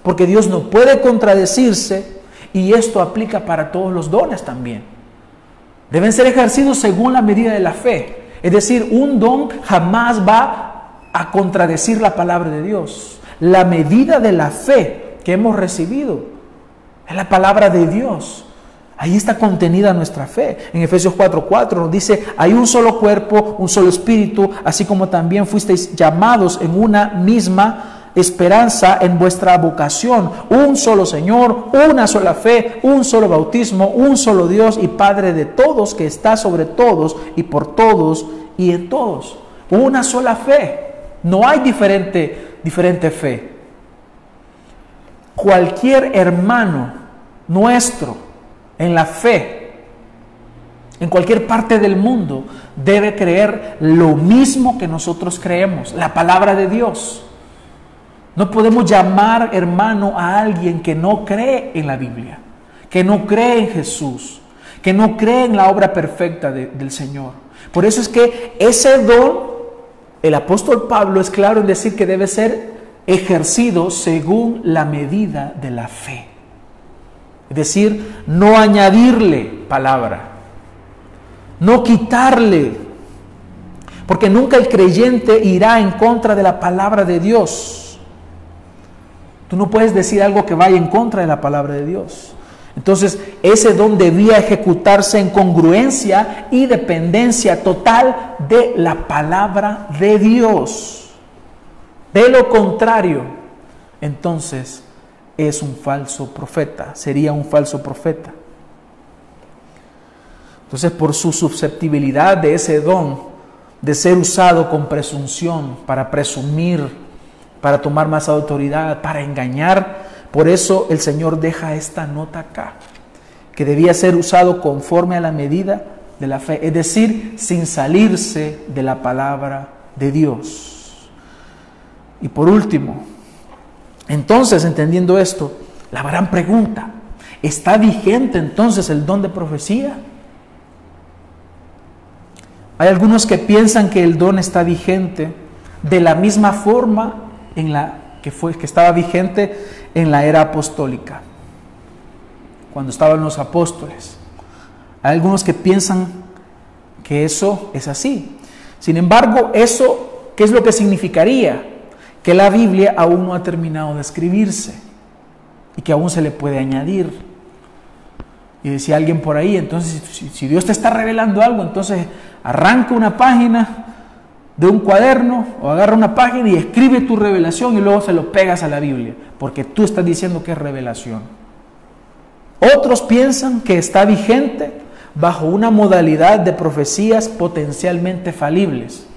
Porque Dios no puede contradecirse y esto aplica para todos los dones también. Deben ser ejercidos según la medida de la fe. Es decir, un don jamás va a contradecir la palabra de Dios. La medida de la fe que hemos recibido es la palabra de Dios. Ahí está contenida nuestra fe. En Efesios 4:4 nos dice, hay un solo cuerpo, un solo espíritu, así como también fuisteis llamados en una misma esperanza en vuestra vocación. Un solo Señor, una sola fe, un solo bautismo, un solo Dios y Padre de todos que está sobre todos y por todos y en todos. Una sola fe. No hay diferente, diferente fe. Cualquier hermano nuestro en la fe en cualquier parte del mundo, debe creer lo mismo que nosotros creemos, la palabra de Dios. No podemos llamar hermano a alguien que no cree en la Biblia, que no cree en Jesús, que no cree en la obra perfecta del Señor. Por eso es que ese don, el apóstol Pablo es claro en decir que debe ser ejercido según la medida de la fe. Es decir, no añadirle palabra, no quitarle, porque nunca el creyente irá en contra de la palabra de Dios. Tú no puedes decir algo que vaya en contra de la palabra de Dios. Entonces, ese don debía ejecutarse en congruencia y dependencia total de la palabra de Dios. De lo contrario, entonces es un falso profeta, sería un falso profeta. Entonces, por su susceptibilidad de ese don, de ser usado con presunción para presumir para tomar más autoridad, para engañar. Por eso el Señor deja esta nota acá, que debía ser usado conforme a la medida de la fe, es decir, sin salirse de la palabra de Dios. Y por último, entonces entendiendo esto, la gran pregunta, ¿está vigente entonces el don de profecía? Hay algunos que piensan que el don está vigente de la misma forma en la que fue que estaba vigente en la era apostólica, cuando estaban los apóstoles. Hay algunos que piensan que eso es así. Sin embargo, eso ¿qué es lo que significaría? Que la Biblia aún no ha terminado de escribirse y que aún se le puede añadir. Y decía alguien por ahí, entonces si, si Dios te está revelando algo, entonces arranca una página de un cuaderno o agarra una página y escribe tu revelación y luego se lo pegas a la Biblia, porque tú estás diciendo que es revelación. Otros piensan que está vigente bajo una modalidad de profecías potencialmente falibles,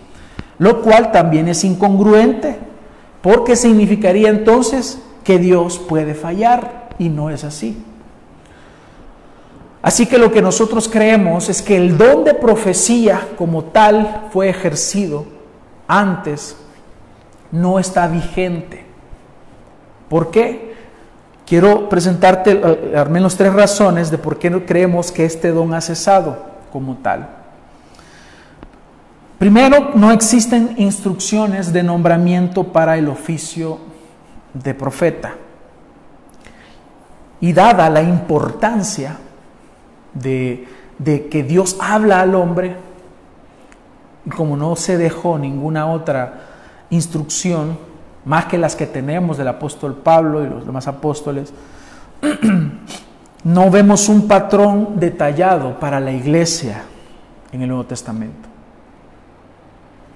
lo cual también es incongruente, porque significaría entonces que Dios puede fallar y no es así. Así que lo que nosotros creemos es que el don de profecía como tal fue ejercido antes, no está vigente. ¿Por qué? Quiero presentarte al menos tres razones de por qué no creemos que este don ha cesado como tal. Primero, no existen instrucciones de nombramiento para el oficio de profeta. Y dada la importancia de, que Dios habla al hombre, como no se dejó ninguna otra instrucción, más que las que tenemos del apóstol Pablo y los demás apóstoles, no vemos un patrón detallado para la iglesia en el Nuevo Testamento.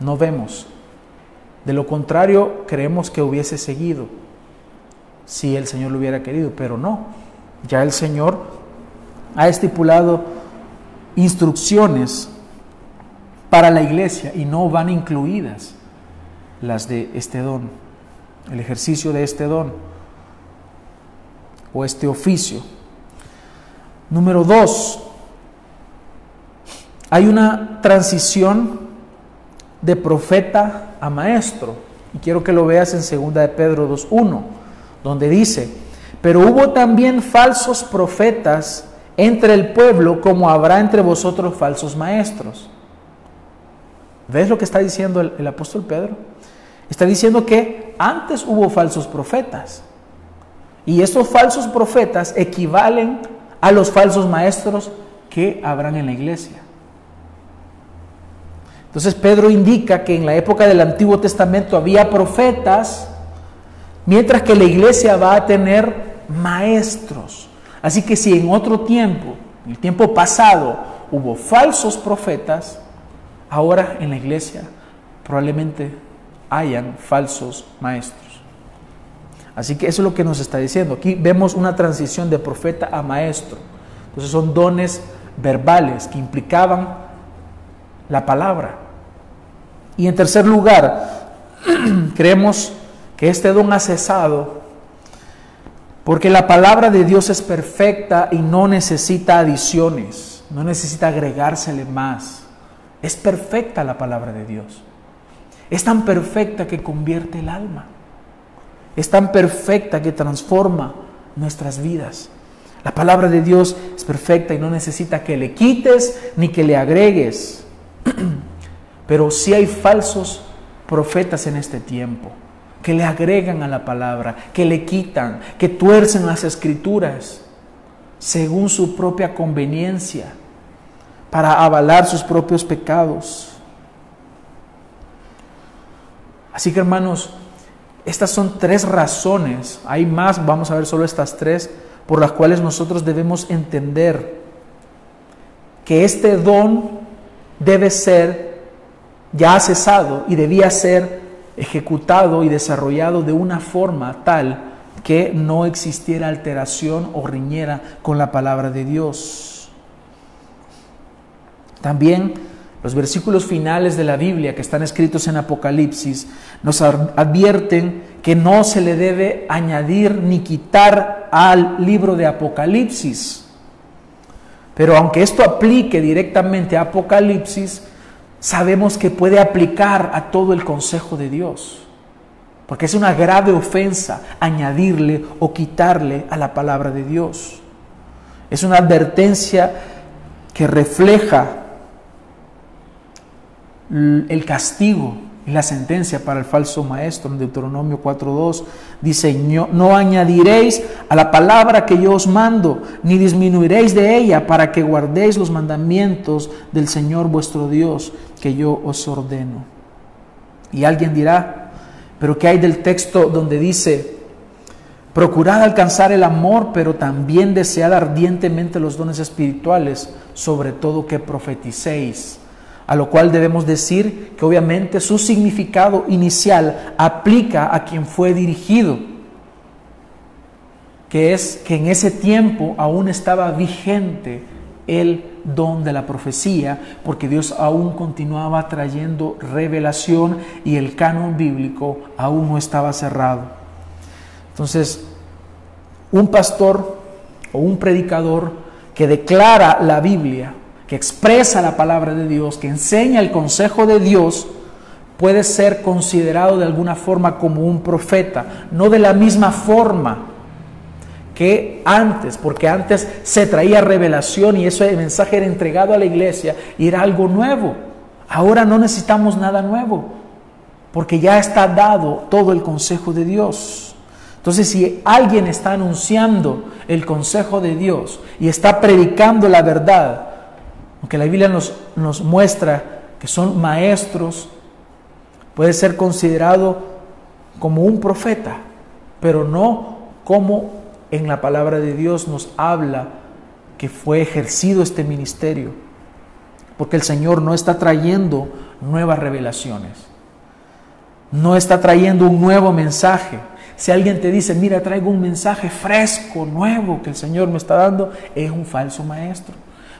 No vemos. De lo contrario, creemos que hubiese seguido si el Señor lo hubiera querido, pero no. Ya el Señor ha estipulado instrucciones para la iglesia y no van incluidas las de este don, el ejercicio de este don o este oficio. Número dos, hay una transición de profeta a maestro. Y quiero que lo veas en 2 de Pedro 2.1, donde dice, pero hubo también falsos profetas entre el pueblo como habrá entre vosotros falsos maestros. ¿Ves lo que está diciendo el, apóstol Pedro? Está diciendo que antes hubo falsos profetas. Y esos falsos profetas equivalen a los falsos maestros que habrán en la iglesia. Entonces Pedro indica que en la época del Antiguo Testamento había profetas, mientras que la iglesia va a tener maestros. Así que si en otro tiempo, en el tiempo pasado, hubo falsos profetas, ahora en la iglesia probablemente hayan falsos maestros. Así que eso es lo que nos está diciendo. Aquí vemos una transición de profeta a maestro. Entonces son dones verbales que implicaban la palabra. Y en tercer lugar, creemos que este don ha cesado porque la palabra de Dios es perfecta y no necesita adiciones. no necesita agregársele más. Es perfecta la palabra de Dios. Es tan perfecta que convierte el alma. Es tan perfecta que transforma nuestras vidas. La palabra de Dios es perfecta y no necesita que le quites ni que le agregues. Pero sí hay falsos profetas en este tiempo que le agregan a la palabra, que le quitan, que tuercen las escrituras según su propia conveniencia para avalar sus propios pecados. Así que hermanos, estas son tres razones, hay más, vamos a ver solo estas tres, por las cuales nosotros debemos entender que este don debe ser ya cesado y debía ser ejecutado y desarrollado de una forma tal que no existiera alteración o riñera con la palabra de Dios. También los versículos finales de la Biblia que están escritos en Apocalipsis nos advierten que no se le debe añadir ni quitar al libro de Apocalipsis. Pero aunque esto aplique directamente a Apocalipsis, sabemos que puede aplicar a todo el consejo de Dios. Porque es una grave ofensa añadirle o quitarle a la palabra de Dios. Es una advertencia que refleja el castigo y la sentencia para el falso maestro en Deuteronomio 4.2 dice, no, añadiréis a la palabra que yo os mando, ni disminuiréis de ella para que guardéis los mandamientos del Señor vuestro Dios que yo os ordeno. Y alguien dirá, pero ¿qué hay del texto donde dice, procurad alcanzar el amor, pero también desead ardientemente los dones espirituales, sobre todo que profeticéis? A lo cual debemos decir que obviamente su significado inicial aplica a quien fue dirigido, que es que en ese tiempo aún estaba vigente el don de la profecía, porque Dios aún continuaba trayendo revelación y el canon bíblico aún no estaba cerrado. Entonces, un pastor o un predicador que declara la Biblia que expresa la palabra de Dios, que enseña el consejo de Dios, puede ser considerado de alguna forma como un profeta, no de la misma forma que antes, porque antes se traía revelación y ese mensaje era entregado a la iglesia y era algo nuevo. Ahora no necesitamos nada nuevo, porque ya está dado todo el consejo de Dios. Entonces, si alguien está anunciando el consejo de Dios y está predicando la verdad, aunque la Biblia nos, nos muestra que son maestros, puede ser considerado como un profeta, pero no como en la palabra de Dios nos habla que fue ejercido este ministerio. Porque el Señor no está trayendo nuevas revelaciones, no está trayendo un nuevo mensaje. Si alguien te dice, mira, traigo un mensaje fresco, nuevo que el Señor me está dando, es un falso maestro.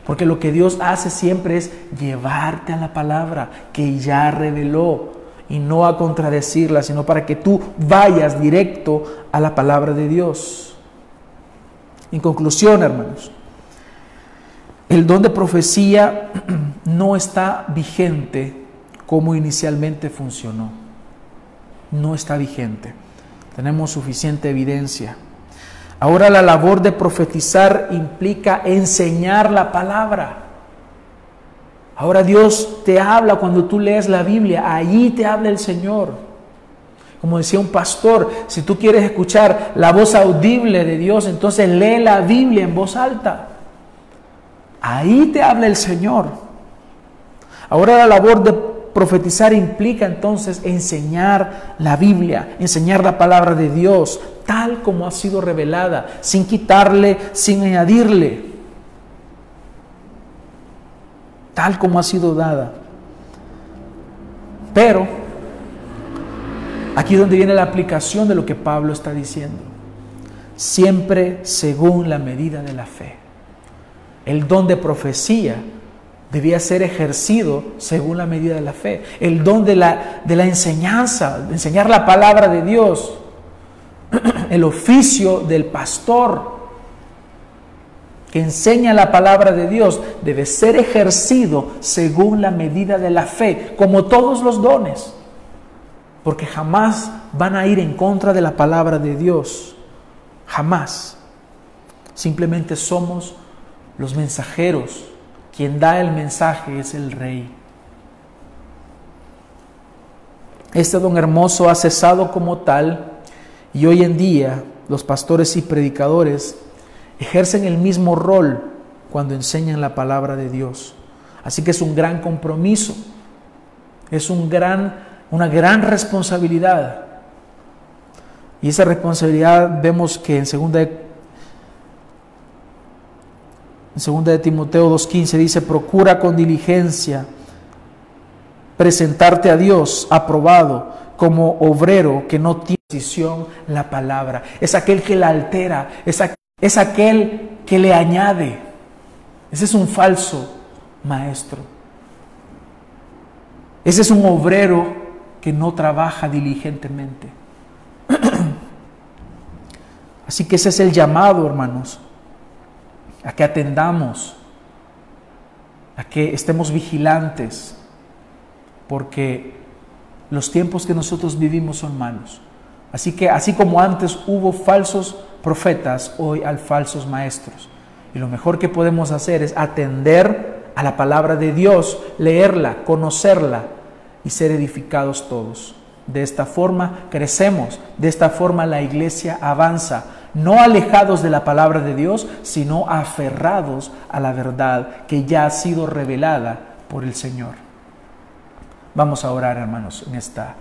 Porque lo que Dios hace siempre es llevarte a la palabra que ya reveló y no a contradecirla, sino para que tú vayas directo a la palabra de Dios. En conclusión, hermanos, el don de profecía no está vigente como inicialmente funcionó. No está vigente. Tenemos suficiente evidencia. Ahora la labor de profetizar implica enseñar la palabra. Ahora Dios te habla cuando tú lees la Biblia, allí te habla el Señor. Como decía un pastor, si tú quieres escuchar la voz audible de Dios, entonces lee la Biblia en voz alta. Ahí te habla el Señor. Ahora la labor de profetizar implica entonces enseñar la Biblia, enseñar la palabra de Dios, tal como ha sido revelada, sin quitarle, sin añadirle, tal como ha sido dada. Pero, aquí es donde viene la aplicación de lo que Pablo está diciendo, siempre según la medida de la fe. El don de profecía debía ser ejercido según la medida de la fe. El don de la, de la enseñanza, de enseñar la palabra de Dios, el oficio del pastor que enseña la palabra de Dios debe ser ejercido según la medida de la fe, como todos los dones, porque jamás van a ir en contra de la palabra de Dios, jamás. Simplemente somos los mensajeros, quien da el mensaje es el rey. Este don hermoso ha cesado como tal y hoy en día los pastores y predicadores ejercen el mismo rol cuando enseñan la palabra de Dios. Así que es un gran compromiso, es un gran, una gran responsabilidad. Y esa responsabilidad vemos que en segunda de, en segunda de Timoteo 2.15 dice, procura con diligencia presentarte a Dios aprobado como obrero que no tiene decisión la palabra. Es aquel que la altera, es, es aquel que le añade. Ese es un falso maestro. Ese es un obrero que no trabaja diligentemente. Así que ese es el llamado, hermanos, a que atendamos, a que estemos vigilantes, porque los tiempos que nosotros vivimos son malos. Así que así como antes hubo falsos profetas, hoy hay falsos maestros. Y lo mejor que podemos hacer es atender a la palabra de Dios, leerla, conocerla y ser edificados todos. De esta forma crecemos, de esta forma la iglesia avanza, no alejados de la palabra de Dios, sino aferrados a la verdad que ya ha sido revelada por el Señor. Vamos a orar, hermanos, en esta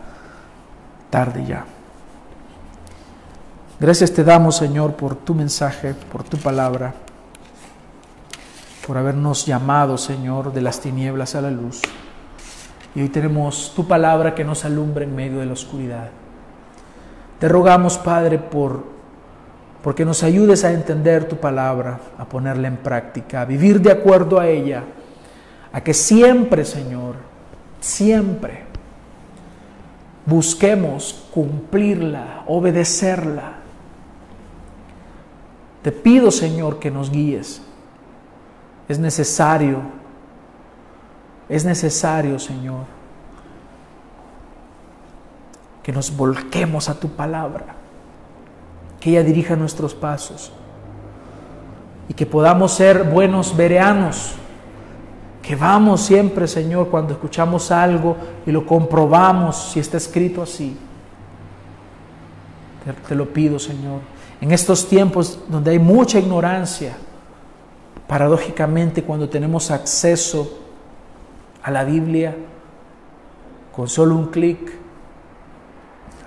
tarde ya. Gracias te damos, Señor, por tu mensaje, por tu palabra, por habernos llamado, Señor, de las tinieblas a la luz. Y hoy tenemos tu palabra que nos alumbra en medio de la oscuridad. Te rogamos, Padre, por porque nos ayudes a entender tu palabra, a ponerla en práctica, a vivir de acuerdo a ella, a que siempre, Señor, siempre busquemos cumplirla, obedecerla, te pido, Señor, que nos guíes. Es necesario, es necesario, Señor, que nos volquemos a tu palabra, que ella dirija nuestros pasos y que podamos ser buenos vereanos, que vamos siempre, Señor, cuando escuchamos algo y lo comprobamos si está escrito así. Te, te lo pido, Señor en estos tiempos donde hay mucha ignorancia, paradójicamente cuando tenemos acceso a la Biblia con solo un clic,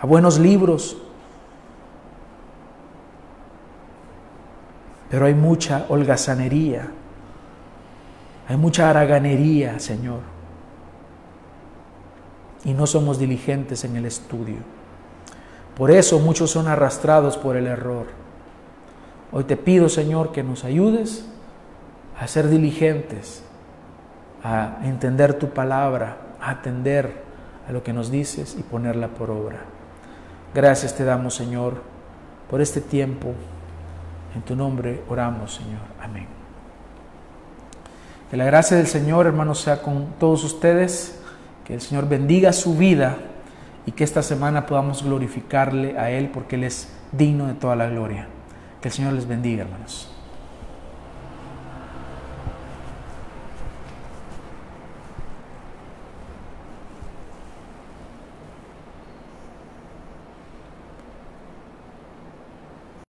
a buenos libros, pero hay mucha holgazanería, hay mucha haraganería, Señor, y no somos diligentes en el estudio. Por eso muchos son arrastrados por el error. Hoy te pido, Señor, que nos ayudes a ser diligentes, a entender tu palabra, a atender a lo que nos dices y ponerla por obra. Gracias te damos, Señor, por este tiempo. En tu nombre oramos, Señor. Amén. Que la gracia del Señor, hermanos, sea con todos ustedes. Que el Señor bendiga su vida y que esta semana podamos glorificarle a Él porque Él es digno de toda la gloria. Que el Señor les bendiga, hermanos.